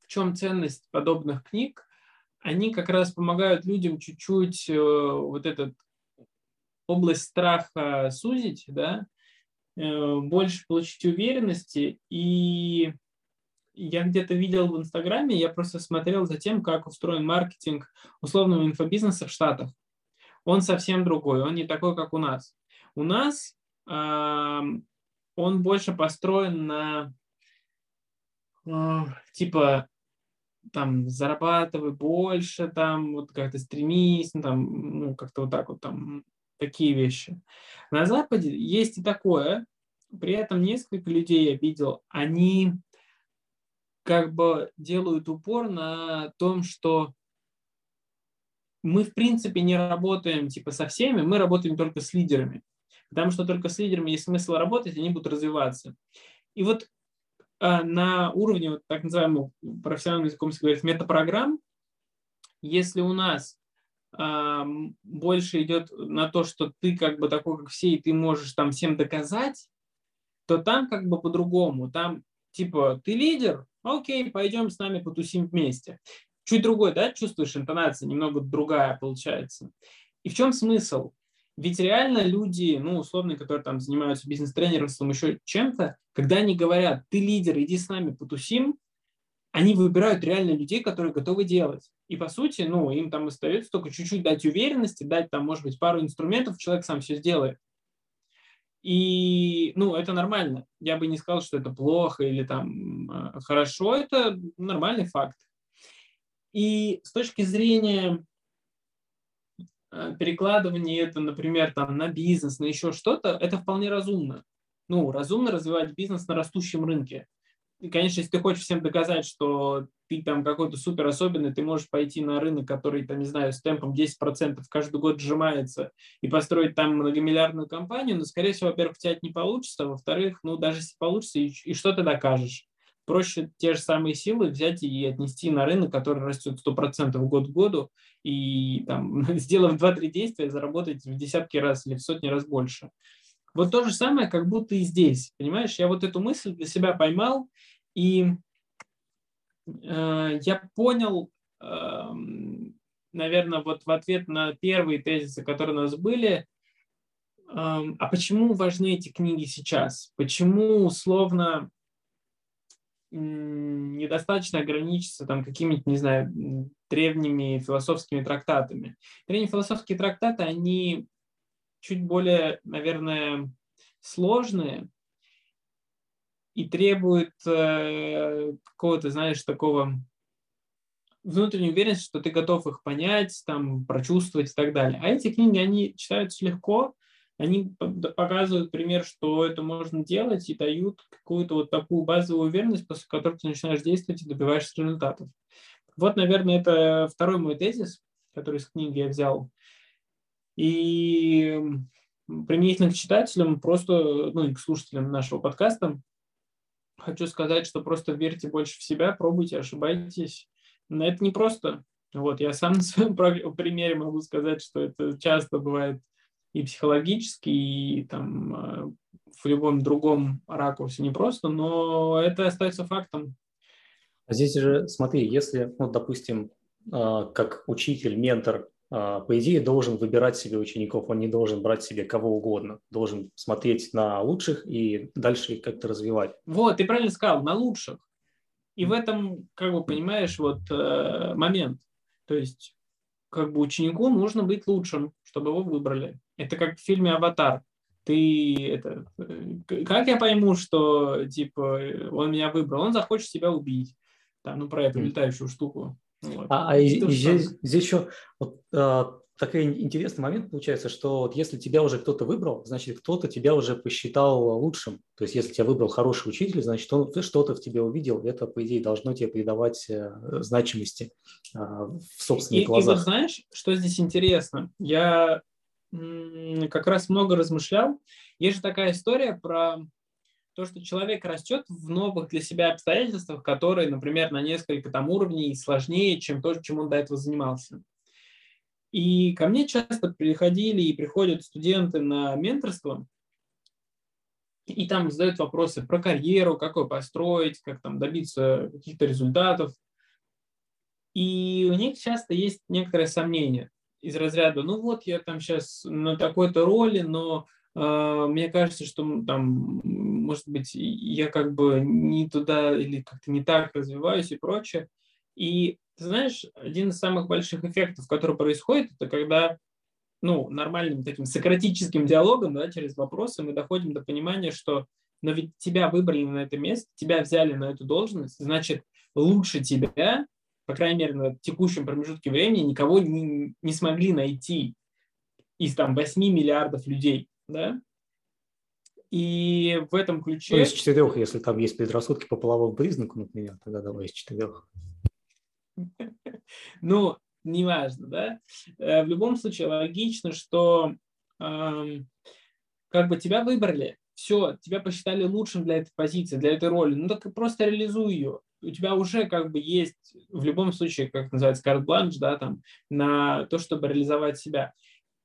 A: в чем ценность подобных книг? Они как раз помогают людям чуть-чуть э, вот этот область страха сузить, да, э, больше получить уверенности и я где-то видел в Инстаграме, я просто смотрел за тем, как устроен маркетинг условного инфобизнеса в Штатах. Он совсем другой, он не такой, как у нас. У нас э, он больше построен на э, типа там зарабатывай больше, там вот как-то стремись, ну, там, ну, как-то вот так вот там такие вещи. На Западе есть и такое, при этом несколько людей я видел, они как бы делают упор на том, что мы, в принципе, не работаем типа со всеми, мы работаем только с лидерами. Потому что только с лидерами есть смысл работать, они будут развиваться. И вот а, на уровне вот, так называемого профессиональным языком говорить метапрограмм, если у нас а, больше идет на то, что ты как бы такой, как все, и ты можешь там всем доказать, то там как бы по-другому. Там типа ты лидер, окей, пойдем с нами потусим вместе. Чуть другой, да, чувствуешь, интонация немного другая получается. И в чем смысл? Ведь реально люди, ну, условные, которые там занимаются бизнес-тренерством, еще чем-то, когда они говорят, ты лидер, иди с нами потусим, они выбирают реально людей, которые готовы делать. И по сути, ну, им там остается только чуть-чуть дать уверенности, дать там, может быть, пару инструментов, человек сам все сделает. И, ну, это нормально. Я бы не сказал, что это плохо или там э, хорошо. Это нормальный факт. И с точки зрения э, перекладывания это, например, там, на бизнес, на еще что-то, это вполне разумно. Ну, разумно развивать бизнес на растущем рынке. И, конечно, если ты хочешь всем доказать, что ты там какой-то супер особенный, ты можешь пойти на рынок, который, там, не знаю, с темпом 10% каждый год сжимается и построить там многомиллиардную компанию, но, скорее всего, во-первых, у тебя это не получится, а во-вторых, ну, даже если получится, и, и что ты докажешь? Проще те же самые силы взять и отнести на рынок, который растет 100% год к году, и там, (laughs) сделав 2-3 действия, заработать в десятки раз или в сотни раз больше. Вот то же самое, как будто и здесь, понимаешь? Я вот эту мысль для себя поймал, и я понял, э, наверное, вот в ответ на первые тезисы, которые у нас были, э, а почему важны эти книги сейчас? Почему условно недостаточно ограничиться там какими-то, не знаю, древними философскими трактатами. Древние философские трактаты, они чуть более, наверное, сложные и требуют э, какого-то, знаешь, такого внутренней уверенности, что ты готов их понять, там, прочувствовать и так далее. А эти книги, они читаются легко, они показывают пример, что это можно делать и дают какую-то вот такую базовую уверенность, после которой ты начинаешь действовать и добиваешься результатов. Вот, наверное, это второй мой тезис, который из книги я взял. И применительно к читателям, просто, ну и к слушателям нашего подкаста, хочу сказать, что просто верьте больше в себя, пробуйте, ошибайтесь. Но это не просто. Вот, я сам (laughs) на своем примере могу сказать, что это часто бывает и психологически, и там э, в любом другом ракурсе непросто, но это остается фактом.
B: А здесь же, смотри, если, ну, допустим, а, как учитель, ментор, по идее, должен выбирать себе учеников, он не должен брать себе кого угодно, должен смотреть на лучших и дальше их как-то развивать.
A: Вот, ты правильно сказал, на лучших. И в этом, как бы, понимаешь, вот э, момент. То есть, как бы ученику нужно быть лучшим, чтобы его выбрали. Это как в фильме «Аватар». Ты это... Э, как я пойму, что, типа, он меня выбрал? Он захочет себя убить. Там, ну, про эту летающую штуку.
B: Вот. А, а и, здесь, здесь еще вот, а, такой интересный момент получается, что вот если тебя уже кто-то выбрал, значит, кто-то тебя уже посчитал лучшим. То есть, если тебя выбрал хороший учитель, значит, он что-то в тебе увидел, и это, по идее, должно тебе придавать э, значимости а, в собственных
A: и,
B: глазах.
A: И вот знаешь, что здесь интересно? Я как раз много размышлял. Есть же такая история про то, что человек растет в новых для себя обстоятельствах, которые, например, на несколько там уровней сложнее, чем то, чем он до этого занимался. И ко мне часто приходили и приходят студенты на менторство, и там задают вопросы про карьеру, как ее построить, как там добиться каких-то результатов. И у них часто есть некоторые сомнения из разряда, ну вот я там сейчас на такой-то роли, но э, мне кажется, что там, может быть, я как бы не туда или как-то не так развиваюсь и прочее. И ты знаешь, один из самых больших эффектов, который происходит, это когда ну, нормальным таким сократическим диалогом, да, через вопросы мы доходим до понимания, что но ведь тебя выбрали на это место, тебя взяли на эту должность, значит, лучше тебя по крайней мере, на текущем промежутке времени никого не, не смогли найти из там 8 миллиардов людей, да? И в этом ключе...
B: Ну, из четырех, если там есть предрассудки по половому признаку, например, тогда давай из четырех. (laughs)
A: Ну, неважно, да? Э, в любом случае логично, что как бы тебя выбрали, все, тебя посчитали лучшим для этой позиции, для этой роли, ну так просто реализуй ее у тебя уже как бы есть в любом случае, как называется, карт-бланш, да, там, на то, чтобы реализовать себя.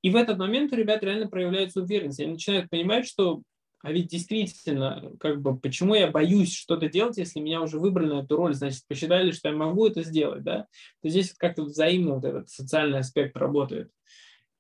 A: И в этот момент у ребят реально проявляется уверенность. Они начинают понимать, что а ведь действительно, как бы, почему я боюсь что-то делать, если меня уже выбрали на эту роль, значит, посчитали, что я могу это сделать, да? То здесь как-то взаимно вот этот социальный аспект работает.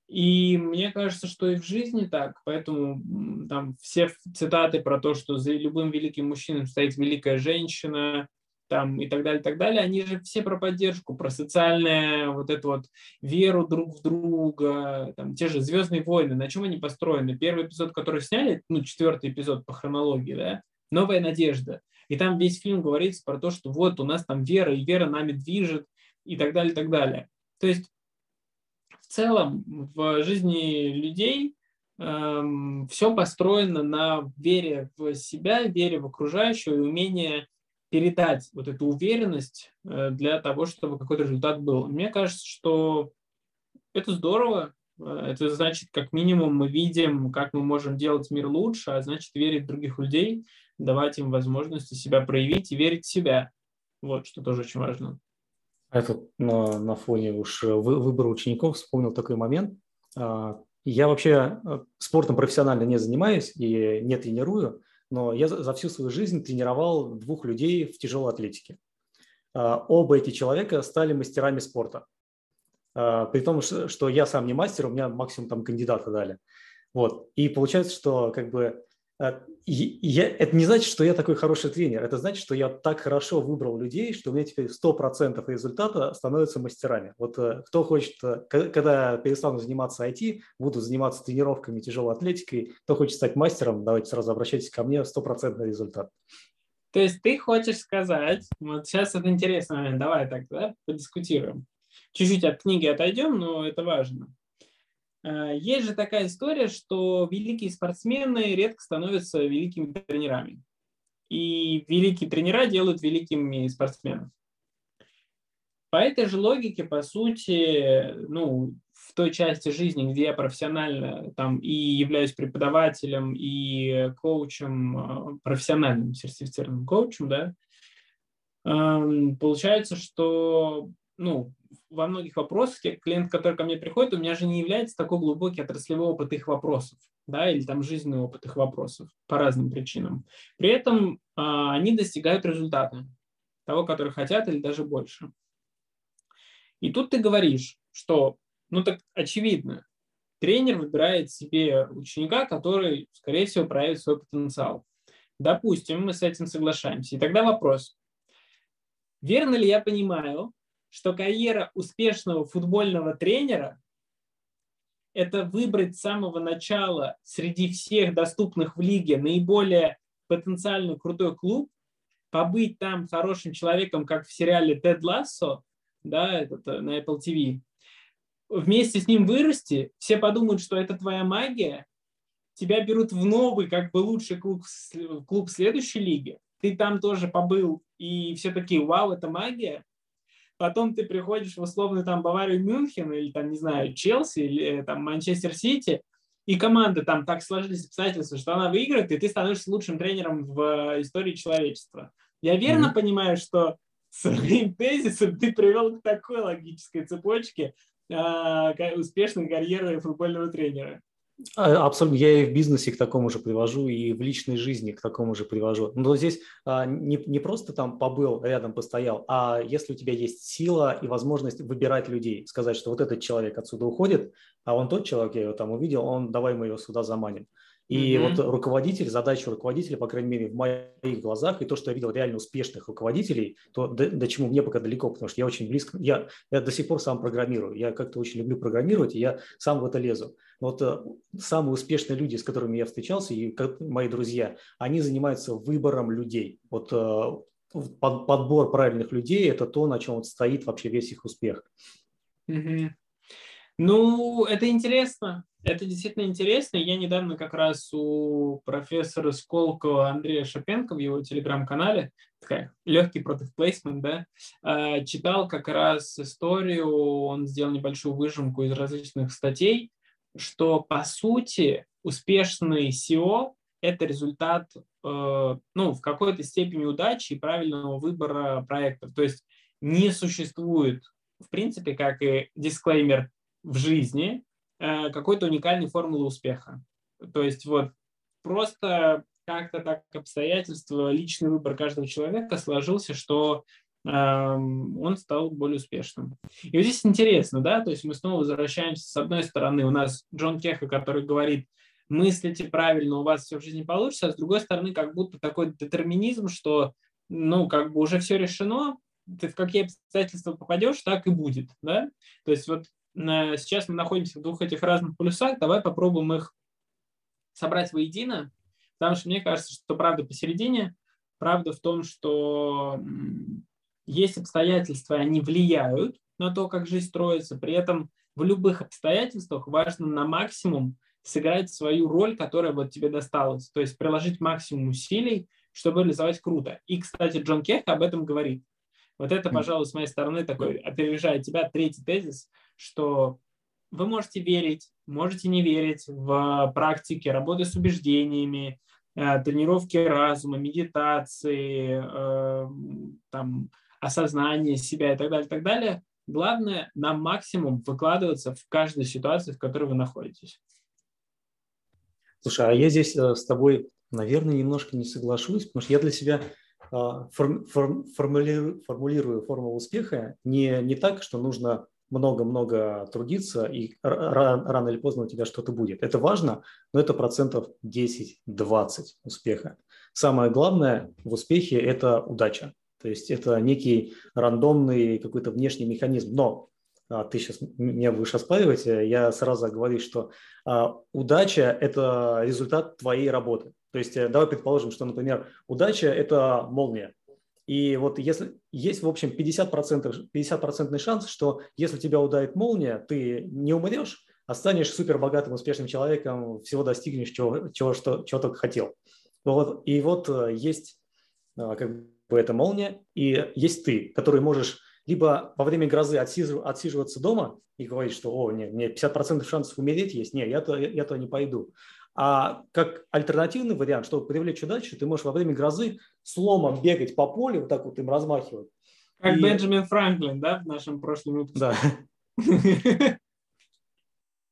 A: И мне кажется, что и в жизни так, поэтому там все цитаты про то, что за любым великим мужчиной стоит великая женщина, там и так далее, и так далее, они же все про поддержку, про социальную вот эту вот веру друг в друга, там те же «Звездные войны», на чем они построены? Первый эпизод, который сняли, ну, четвертый эпизод по хронологии, да, «Новая надежда». И там весь фильм говорится про то, что вот у нас там вера, и вера нами движет, и так далее, и так далее. То есть в целом в жизни людей эм, все построено на вере в себя, вере в окружающего и умении передать вот эту уверенность э, для того, чтобы какой-то результат был. Мне кажется, что это здорово. Э, это значит, как минимум, мы видим, как мы можем делать мир лучше, а значит, верить в других людей, давать им возможности себя проявить и верить в себя. Вот, что тоже очень важно.
B: Это на, на фоне уж выбора учеников вспомнил такой момент. А, я вообще э, спортом профессионально не занимаюсь и не тренирую, но я за всю свою жизнь тренировал двух людей в тяжелой атлетике. А, оба эти человека стали мастерами спорта. А, при том, что я сам не мастер, у меня максимум там кандидата дали. Вот. И получается, что как бы я, это не значит, что я такой хороший тренер. Это значит, что я так хорошо выбрал людей, что у меня теперь 100% результата становятся мастерами. Вот э, кто хочет, э, когда перестану заниматься IT, буду заниматься тренировками, тяжелой атлетикой, кто хочет стать мастером, давайте сразу обращайтесь ко мне, 100% результат.
A: То есть ты хочешь сказать, вот сейчас это интересный момент, давай так, да, подискутируем. Чуть-чуть от книги отойдем, но это важно. Э, есть же такая история, что великие спортсмены редко становятся великими тренерами. И великие тренера делают великими спортсменами. По этой же логике, по сути, ну, в той части жизни, где я профессионально там и являюсь преподавателем, и коучем, э, профессиональным сертифицированным коучем, да, эм, получается, что ну, во многих вопросах те клиенты, которые ко мне приходят, у меня же не является такой глубокий отраслевой опыт их вопросов, да, или там жизненный опыт их вопросов по разным причинам. При этом а, они достигают результата, того, который хотят, или даже больше. И тут ты говоришь, что, ну так очевидно, тренер выбирает себе ученика, который, скорее всего, проявит свой потенциал. Допустим, мы с этим соглашаемся. И тогда вопрос. Верно ли я понимаю, что карьера успешного футбольного тренера – это выбрать с самого начала среди всех доступных в лиге наиболее потенциально крутой клуб, побыть там хорошим человеком, как в сериале «Тед Лассо», да, этот, э, на Apple TV, вместе с ним вырасти, все подумают, что это твоя магия, тебя берут в новый, как бы лучший клуб, клуб следующей лиги, ты там тоже побыл, и все такие, вау, это магия, потом ты приходишь в условный там Баварию Мюнхен или там, не знаю, Челси или э, там Манчестер Сити, и команда там так сложились обстоятельства, что она выиграет, и ты становишься лучшим тренером в э, истории человечества. Я верно mm-hmm. понимаю, что своим тезисом ты привел к такой логической цепочке э, успешной карьеры футбольного тренера?
B: А, абсолютно. Я и в бизнесе к такому же привожу, и в личной жизни к такому же привожу. Но здесь а, не, не просто там побыл, рядом постоял, а если у тебя есть сила и возможность выбирать людей, сказать, что вот этот человек отсюда уходит, а он тот человек, я его там увидел, он давай мы его сюда заманим. И mm-hmm. вот руководитель, задача руководителя, по крайней мере, в моих глазах, и то, что я видел реально успешных руководителей, то до, до чему мне пока далеко, потому что я очень близко, я, я до сих пор сам программирую, я как-то очень люблю программировать, и я сам в это лезу. Вот э, самые успешные люди, с которыми я встречался, и как, мои друзья, они занимаются выбором людей. Вот э, под, подбор правильных людей – это то, на чем вот стоит вообще весь их успех.
A: Mm-hmm. Ну, это интересно. Это действительно интересно. Я недавно как раз у профессора Сколково Андрея Шапенко в его телеграм-канале, такая легкий против плейсмент, да, а, читал как раз историю, он сделал небольшую выжимку из различных статей, что по сути успешный SEO – это результат э, ну, в какой-то степени удачи и правильного выбора проектов. То есть не существует, в принципе, как и дисклеймер в жизни, какой-то уникальной формулы успеха. То есть вот просто как-то так обстоятельства, личный выбор каждого человека сложился, что э, он стал более успешным. И вот здесь интересно, да, то есть мы снова возвращаемся, с одной стороны, у нас Джон Кеха, который говорит, мыслите правильно, у вас все в жизни получится, а с другой стороны, как будто такой детерминизм, что, ну, как бы уже все решено, ты в какие обстоятельства попадешь, так и будет, да, то есть вот сейчас мы находимся в двух этих разных полюсах, давай попробуем их собрать воедино, потому что мне кажется, что правда посередине, правда в том, что есть обстоятельства, они влияют на то, как жизнь строится, при этом в любых обстоятельствах важно на максимум сыграть свою роль, которая вот тебе досталась, то есть приложить максимум усилий, чтобы реализовать круто. И, кстати, Джон Кех об этом говорит. Вот это, пожалуй, с моей стороны такой, опережая тебя, третий тезис, что вы можете верить, можете не верить в практике работы с убеждениями, э, тренировки разума, медитации, э, там, осознание себя и так далее, и так далее. Главное на максимум выкладываться в каждой ситуации, в которой вы находитесь.
B: Слушай, а я здесь э, с тобой, наверное, немножко не соглашусь, потому что я для себя форм, форм, формулирую, формулирую формулу успеха не, не так, что нужно много-много трудиться, и рано или поздно у тебя что-то будет. Это важно, но это процентов 10-20 успеха. Самое главное в успехе – это удача. То есть это некий рандомный какой-то внешний механизм. Но а, ты сейчас меня будешь оспаривать, я сразу говорю, что а, удача – это результат твоей работы. То есть э, давай предположим, что, например, удача – это молния. И вот если есть, в общем, 50%, 50% шанс, что если тебя ударит молния, ты не умрешь, а станешь супер богатым, успешным человеком, всего достигнешь, чего, чего, что, чего только хотел. Вот, и вот э, есть э, как бы эта молния, и есть ты, который можешь либо во время грозы отсиживаться дома и говорить, что «О, нет, мне 50% шансов умереть есть, нет, я-то, я-то не пойду». А как альтернативный вариант, чтобы привлечь удачу, ты можешь во время грозы сломом бегать по полю, вот так вот им размахивать.
A: Как и... Бенджамин Франклин, да, в нашем прошлом выпуске.
B: Да. (laughs)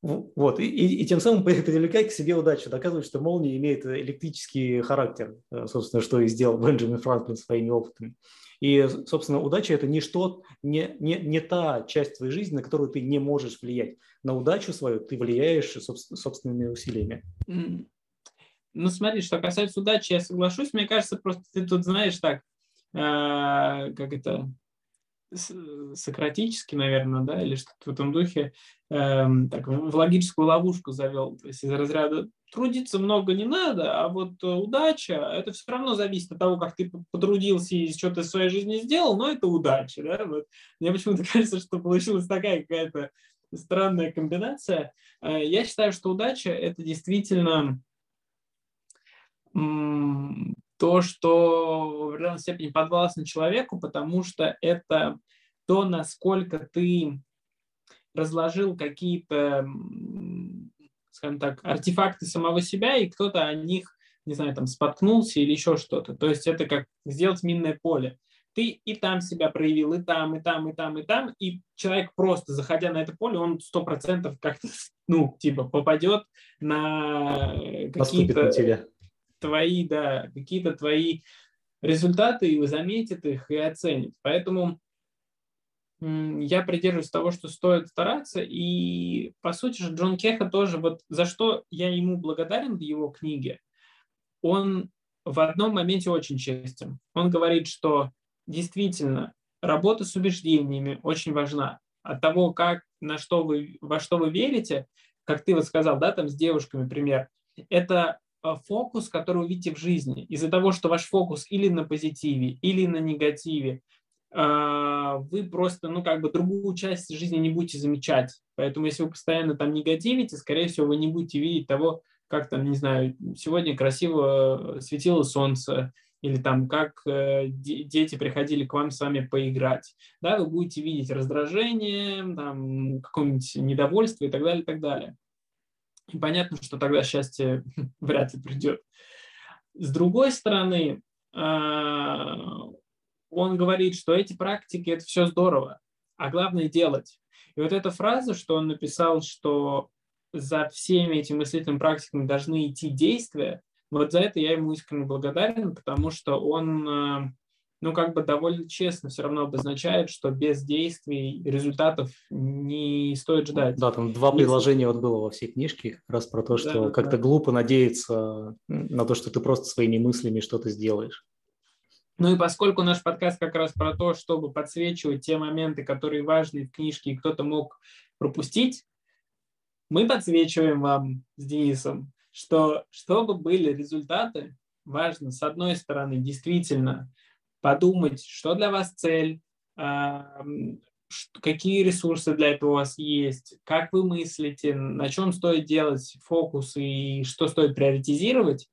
B: Вот, и, и, и тем самым привлекать к себе удачу, доказывать, что молния имеет электрический характер, э, собственно, что и сделал Бенджамин Франклин своими опытами. И, собственно, удача – это не, что, не, не, не та часть твоей жизни, на которую ты не можешь влиять. На удачу свою ты влияешь собственными усилиями.
A: Ну, смотри, что касается удачи, я соглашусь. Мне кажется, просто ты тут знаешь так, э, как это, сократически, наверное, да, или что-то в этом духе, эм, так, в логическую ловушку завел. То есть из разряда трудиться много не надо, а вот э, удача, это все равно зависит от того, как ты потрудился и что-то в своей жизни сделал, но это удача. Да? Вот. Мне почему-то (laughs) кажется, что получилась такая какая-то странная комбинация. Э, я считаю, что удача – это действительно то, что в определенной степени подвластно человеку, потому что это то, насколько ты разложил какие-то, скажем так, артефакты самого себя, и кто-то о них, не знаю, там споткнулся или еще что-то. То есть это как сделать минное поле. Ты и там себя проявил, и там, и там, и там, и там, и человек просто, заходя на это поле, он сто процентов как-то, (laughs) ну, типа, попадет на какие-то твои, да, какие-то твои результаты, и заметит их и оценит. Поэтому я придерживаюсь того, что стоит стараться. И, по сути же, Джон Кеха тоже, вот за что я ему благодарен в его книге, он в одном моменте очень честен. Он говорит, что действительно работа с убеждениями очень важна. От того, как, на что вы, во что вы верите, как ты вот сказал, да, там с девушками пример, это а, фокус, который вы видите в жизни. Из-за того, что ваш фокус или на позитиве, или на негативе, вы просто, ну, как бы другую часть жизни не будете замечать. Поэтому, если вы постоянно там негативите, скорее всего, вы не будете видеть того, как там, не знаю, сегодня красиво светило солнце, или там как э, дети приходили к вам с вами поиграть. Да, вы будете видеть раздражение, там, какое-нибудь недовольство и так далее, и так далее. И понятно, что тогда счастье (laughs) вряд ли придет. С другой стороны, а, он говорит, что эти практики – это все здорово, а главное – делать. И вот эта фраза, что он написал, что за всеми этими мыслительными практиками должны идти действия, вот за это я ему искренне благодарен, потому что он а, ну, как бы довольно честно все равно обозначает, что без действий результатов не стоит ждать.
B: Да, там два предложения вот было во всей книжке, как раз про то, что да, как-то да. глупо надеяться на то, что ты просто своими мыслями что-то сделаешь.
A: Ну и поскольку наш подкаст как раз про то, чтобы подсвечивать те моменты, которые важны в книжке и кто-то мог пропустить, мы подсвечиваем вам с Денисом, что чтобы были результаты, важно, с одной стороны, действительно подумать, что для вас цель, какие ресурсы для этого у вас есть, как вы мыслите, на чем стоит делать фокус и что стоит приоритизировать,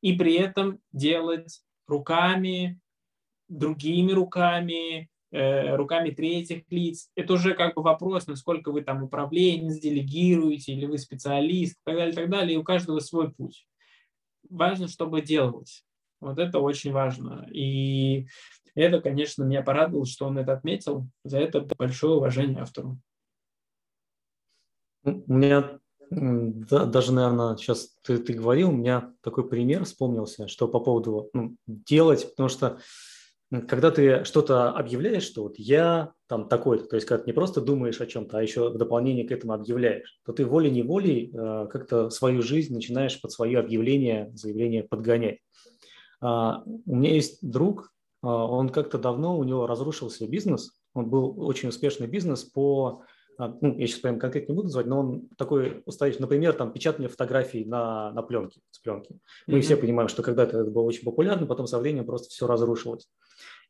A: и при этом делать руками, другими руками, э, руками третьих лиц. Это уже как бы вопрос, насколько вы там управленец, делегируете, или вы специалист, и так далее, и так далее. И у каждого свой путь. Важно, чтобы делалось. Вот это очень важно. И это, конечно, меня порадовало, что он это отметил. За это большое уважение автору.
B: У меня да, даже, наверное, сейчас ты, ты говорил, у меня такой пример вспомнился, что по поводу ну, делать, потому что когда ты что-то объявляешь, что вот я там такой-то, то есть когда ты не просто думаешь о чем-то, а еще в дополнение к этому объявляешь, то ты волей-неволей э, как-то свою жизнь начинаешь под свое объявление, заявление подгонять. А, у меня есть друг, а, он как-то давно, у него разрушился бизнес, он был очень успешный бизнес по ну, я сейчас прям конкретно не буду называть, но он такой устающий, например, там печатание фотографий на, на пленке, с пленки. Мы mm-hmm. все понимаем, что когда-то это было очень популярно, потом со временем просто все разрушилось.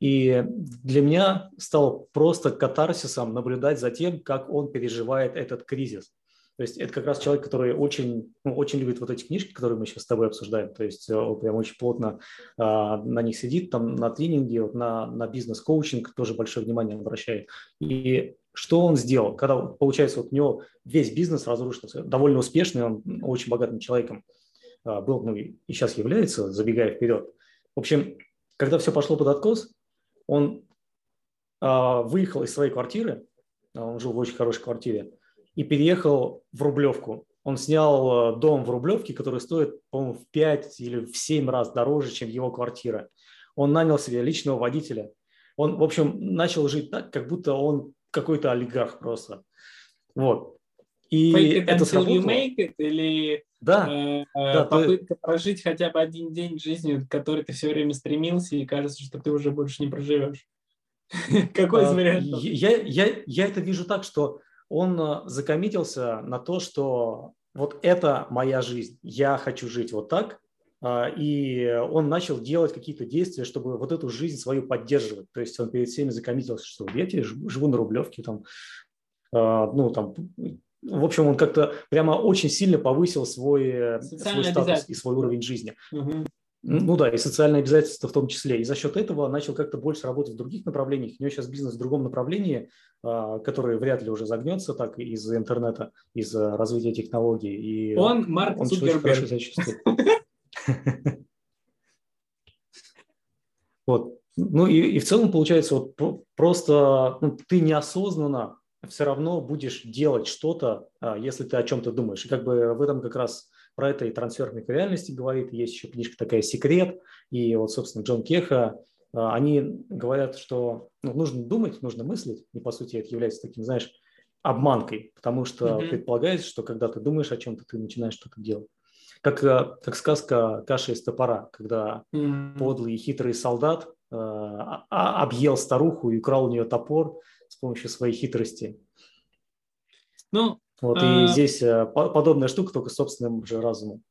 B: И для меня стало просто катарсисом наблюдать за тем, как он переживает этот кризис. То есть это как раз человек, который очень, ну, очень любит вот эти книжки, которые мы сейчас с тобой обсуждаем. То есть он прям очень плотно а, на них сидит, там на тренинге, вот, на, на бизнес-коучинг тоже большое внимание обращает. И что он сделал? Когда, получается, вот у него весь бизнес разрушился, довольно успешный, он очень богатым человеком а, был, ну и сейчас является, забегая вперед. В общем, когда все пошло под откос, он а, выехал из своей квартиры, а, он жил в очень хорошей квартире, и переехал в Рублевку. Он снял э, дом в Рублевке, который стоит, по-моему, в 5 или в 7 раз дороже, чем его квартира. Он нанял себе личного водителя. Он, в общем, начал жить так, как будто он какой-то олигарх просто. Вот.
A: И Fake it это сработало. You make it, или
B: да, э,
A: да, попытка ты... прожить хотя бы один день жизни, к которой ты все время стремился, и кажется, что ты уже больше не проживешь. (laughs) Какой из а, вариантов?
B: Я, я, я это вижу так, что он э, закоммитился на то, что вот это моя жизнь, я хочу жить вот так, и он начал делать какие-то действия, чтобы вот эту жизнь свою поддерживать. То есть он перед всеми закоммитился, что я живу на Рублевке, там, а, ну, там, в общем, он как-то прямо очень сильно повысил свой, э, свой статус и свой уровень жизни. Угу. Ну да, и социальные обязательства в том числе. И за счет этого начал как-то больше работать в других направлениях. У него сейчас бизнес в другом направлении, а, который вряд ли уже загнется так из интернета, из развития технологий. И
A: он Марк он Цукерберг. (laughs) (laughs)
B: Вот. Ну и, и в целом получается вот просто ну, ты неосознанно все равно будешь делать что-то, а, если ты о чем-то думаешь. И как бы в этом как раз про это и трансфер к реальности говорит. Есть еще книжка такая «Секрет». И вот, собственно, Джон Кеха, а, они говорят, что ну, нужно думать, нужно мыслить. И, по сути, это является таким, знаешь, обманкой, потому что mm-hmm. предполагается, что когда ты думаешь о чем-то, ты начинаешь что-то делать. Как, э, как сказка «Каша из топора», когда mm-hmm. подлый и хитрый солдат э, объел старуху и украл у нее топор с помощью своей хитрости. Ну, вот, а... и здесь э, подобная штука, только собственным же разумом.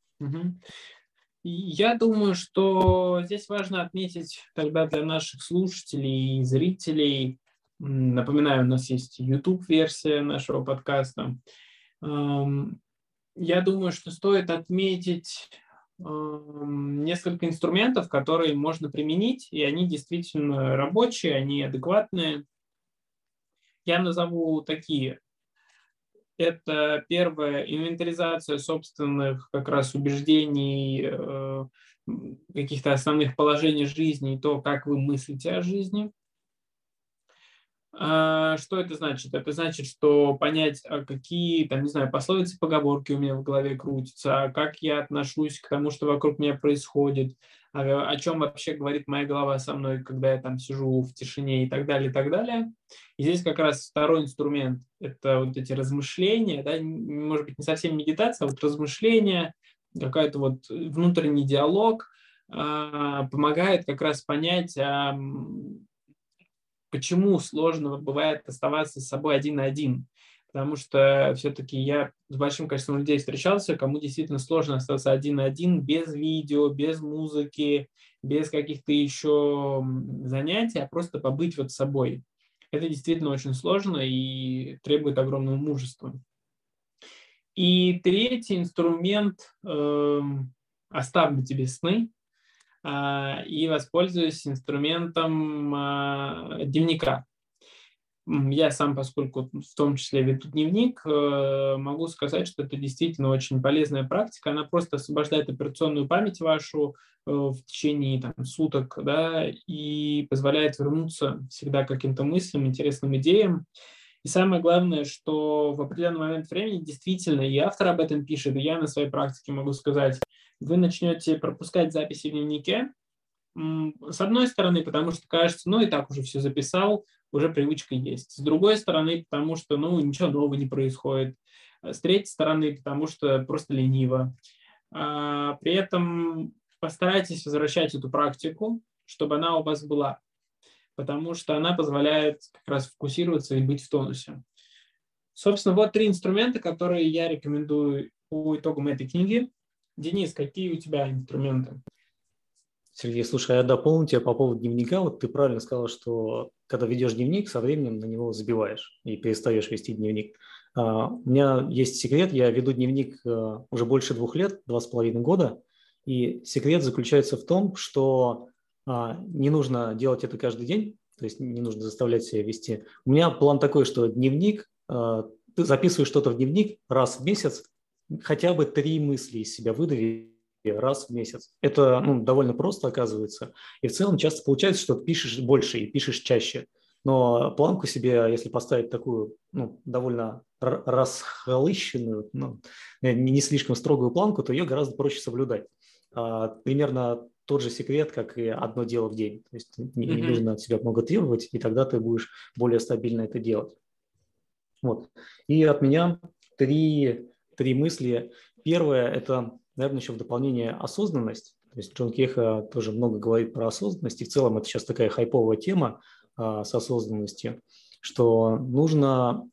A: Я думаю, что здесь важно отметить тогда для наших слушателей и зрителей, напоминаю, у нас есть YouTube-версия нашего подкаста. Я думаю, что стоит отметить несколько инструментов, которые можно применить, и они действительно рабочие, они адекватные. Я назову такие это первое, инвентаризация собственных как раз убеждений, э, каких-то основных положений жизни и то, как вы мыслите о жизни. А, что это значит? Это значит, что понять, а какие, там, не знаю, пословицы, поговорки у меня в голове крутятся, а как я отношусь к тому, что вокруг меня происходит, о чем вообще говорит моя голова со мной, когда я там сижу в тишине и так далее, и так далее. И здесь как раз второй инструмент – это вот эти размышления, да, может быть, не совсем медитация, а вот размышления, какой-то вот внутренний диалог помогает как раз понять, почему сложно бывает оставаться с собой один на один. Потому что все-таки я с большим количеством людей встречался, кому действительно сложно остаться один на один, без видео, без музыки, без каких-то еще занятий, а просто побыть вот собой. Это действительно очень сложно и требует огромного мужества. И третий инструмент э, «Оставлю тебе сны». А, и воспользуюсь инструментом а, дневника. Я сам, поскольку в том числе веду дневник, э, могу сказать, что это действительно очень полезная практика. Она просто освобождает операционную память вашу э, в течение там, суток да, и позволяет вернуться всегда к каким-то мыслям, интересным идеям. И самое главное, что в определенный момент времени действительно, и автор об этом пишет, и я на своей практике могу сказать, вы начнете пропускать записи в дневнике, с одной стороны, потому что кажется, ну и так уже все записал, уже привычка есть. С другой стороны, потому что ну, ничего нового не происходит. А с третьей стороны, потому что просто лениво. А, при этом постарайтесь возвращать эту практику, чтобы она у вас была, потому что она позволяет как раз фокусироваться и быть в тонусе. Собственно, вот три инструмента, которые я рекомендую по итогам этой книги. Денис, какие у тебя инструменты?
B: Сергей, слушай, а я дополню тебя по поводу дневника. Вот ты правильно сказал, что когда ведешь дневник, со временем на него забиваешь и перестаешь вести дневник. А, у меня есть секрет, я веду дневник э, уже больше двух лет, два с половиной года, и секрет заключается в том, что не нужно делать это каждый день, то есть не нужно заставлять себя вести. У меня план такой, что дневник, э, ты записываешь что-то в дневник раз в месяц, хотя бы три мысли из себя выдави раз в месяц. Это ну, довольно просто оказывается. И в целом часто получается, что пишешь больше и пишешь чаще. Но планку себе, если поставить такую ну, довольно расхолыщенную, ну, не слишком строгую планку, то ее гораздо проще соблюдать. А, примерно тот же секрет, как и одно дело в день. То есть не, не нужно от себя много требовать, и тогда ты будешь более стабильно это делать. Вот. И от меня три, три мысли. Первое – это наверное, еще в дополнение осознанность. То есть Джон Кеха тоже много говорит про осознанность, и в целом это сейчас такая хайповая тема а, с осознанностью, что нужно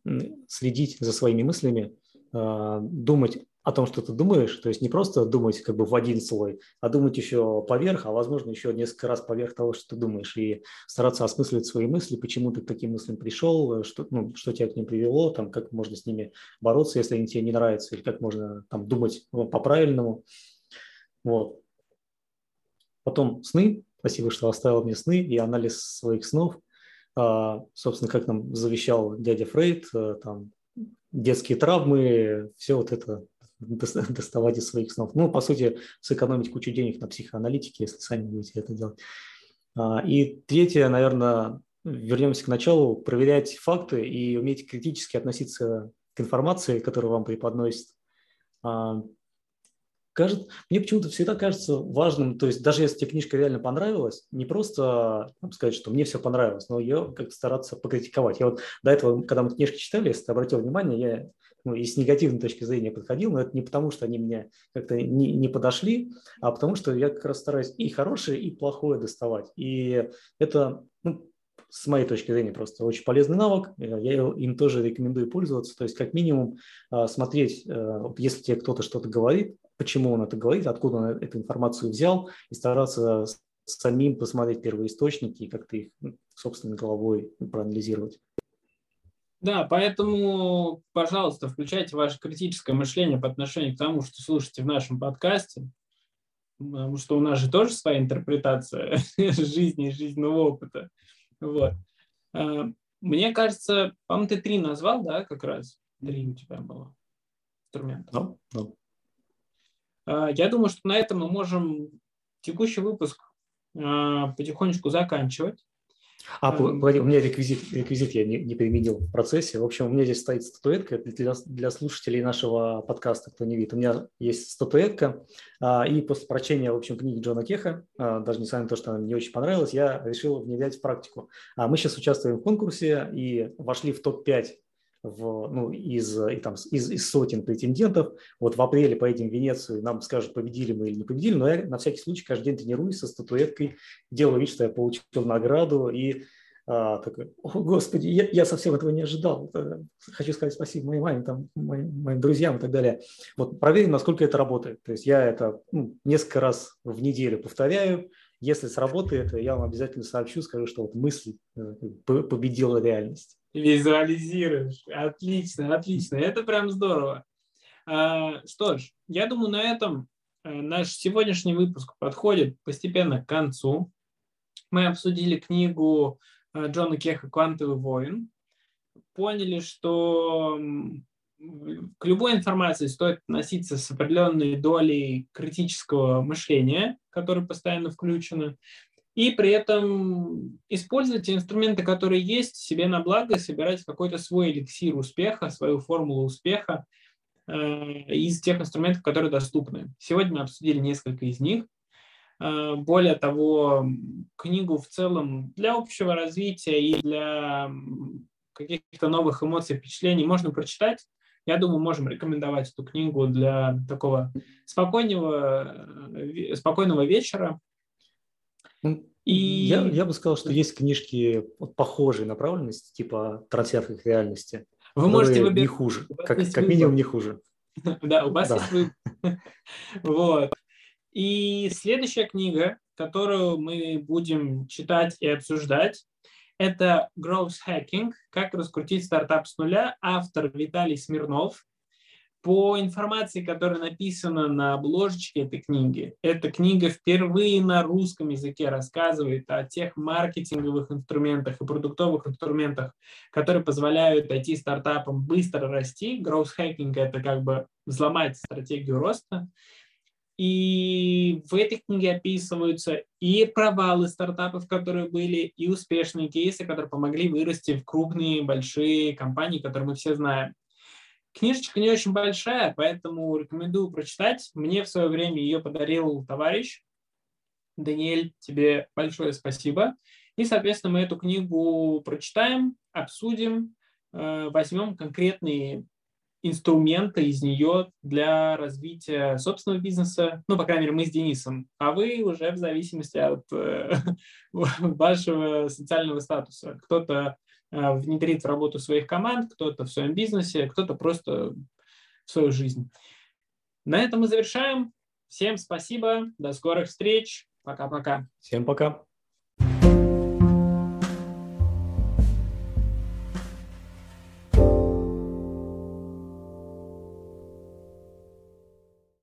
B: следить за своими мыслями, а, думать о том, что ты думаешь, то есть не просто думать как бы в один слой, а думать еще поверх, а возможно еще несколько раз поверх того, что ты думаешь, и стараться осмыслить свои мысли, почему ты к таким мыслям пришел, что, ну, что тебя к ним привело, там, как можно с ними бороться, если они тебе не нравятся, или как можно там, думать ну, по-правильному. Вот. Потом сны. Спасибо, что оставил мне сны и анализ своих снов. А, собственно, как нам завещал дядя Фрейд, а, там, детские травмы, все вот это (laughs) доставать из своих снов. Ну, по сути, сэкономить кучу денег на психоаналитике, если сами будете это делать. А, и третье, наверное, вернемся к началу, проверять факты и уметь критически относиться к информации, которую вам преподносят. А, кажется, мне почему-то всегда кажется важным, то есть даже если тебе книжка реально понравилась, не просто там, сказать, что мне все понравилось, но ее как стараться покритиковать. Я вот до этого, когда мы книжки читали, если ты обратил внимание, я ну, и с негативной точки зрения подходил, но это не потому, что они мне как-то не, не подошли, а потому что я как раз стараюсь и хорошее, и плохое доставать. И это, ну, с моей точки зрения, просто очень полезный навык. Я им тоже рекомендую пользоваться. То есть, как минимум, а, смотреть, э, если тебе кто-то что-то говорит, почему он это говорит, откуда он эту информацию взял, и стараться самим посмотреть первоисточники и как-то их ну, собственной головой проанализировать.
A: Да, поэтому, пожалуйста, включайте ваше критическое мышление по отношению к тому, что слушаете в нашем подкасте, потому что у нас же тоже своя интерпретация (laughs) жизни и жизненного опыта. Вот. А, мне кажется, по-моему, ты три назвал, да, как раз? Три у тебя было инструмента.
B: Да, да.
A: А, я думаю, что на этом мы можем текущий выпуск а, потихонечку заканчивать.
B: А, погоди, у меня реквизит, реквизит я не, не применил в процессе. В общем, у меня здесь стоит статуэтка для, для слушателей нашего подкаста, кто не видит. У меня есть статуэтка, а, и после прочтения, в общем, книги Джона Кеха, а, даже несмотря на то, что она мне очень понравилась, я решил внедрять в практику. А мы сейчас участвуем в конкурсе и вошли в топ-5 в, ну, из, и там, из, из сотен претендентов. Вот в апреле поедем в Венецию, нам скажут, победили мы или не победили, но я на всякий случай каждый день тренируюсь со статуэткой, делаю вид, что я получил награду и а, такой, о, господи, я, я совсем этого не ожидал. Э, хочу сказать спасибо моей маме, там, моим, моим друзьям и так далее. Вот проверим, насколько это работает. То есть я это ну, несколько раз в неделю повторяю. Если сработает, я вам обязательно сообщу, скажу, что вот мысль э, победила реальность.
A: Визуализируешь. Отлично, отлично. Это прям здорово. А, что ж, я думаю, на этом наш сегодняшний выпуск подходит постепенно к концу. Мы обсудили книгу Джона Кеха «Квантовый воин». Поняли, что к любой информации стоит относиться с определенной долей критического мышления, которое постоянно включено, и при этом использовать те инструменты, которые есть, себе на благо, собирать какой-то свой эликсир успеха, свою формулу успеха э, из тех инструментов, которые доступны. Сегодня мы обсудили несколько из них. Э, более того, книгу в целом для общего развития и для каких-то новых эмоций, впечатлений можно прочитать. Я думаю, можем рекомендовать эту книгу для такого спокойного, э, спокойного вечера.
B: Ну, и... я, я бы сказал, что есть книжки похожей направленности, типа трансфер к реальности. Вы можете выбирать. Не хуже, как, как минимум не хуже. (laughs)
A: Да, у вас есть выбор. (laughs) Вот. И следующая книга, которую мы будем читать и обсуждать, это Growth Hacking, как раскрутить стартап с нуля, автор Виталий Смирнов. По информации, которая написана на обложечке этой книги, эта книга впервые на русском языке рассказывает о тех маркетинговых инструментах и продуктовых инструментах, которые позволяют IT-стартапам быстро расти. Growth Hacking – это как бы взломать стратегию роста. И в этой книге описываются и провалы стартапов, которые были, и успешные кейсы, которые помогли вырасти в крупные, большие компании, которые мы все знаем. Книжечка не очень большая, поэтому рекомендую прочитать. Мне в свое время ее подарил товарищ. Даниэль, тебе большое спасибо. И, соответственно, мы эту книгу прочитаем, обсудим, э, возьмем конкретные инструменты из нее для развития собственного бизнеса, ну, по крайней мере, мы с Денисом, а вы уже в зависимости от э, (laughs) вашего социального статуса. Кто-то внедрит в работу своих команд, кто-то в своем бизнесе, кто-то просто в свою жизнь. На этом мы завершаем. Всем спасибо, до скорых встреч, пока-пока.
B: Всем пока.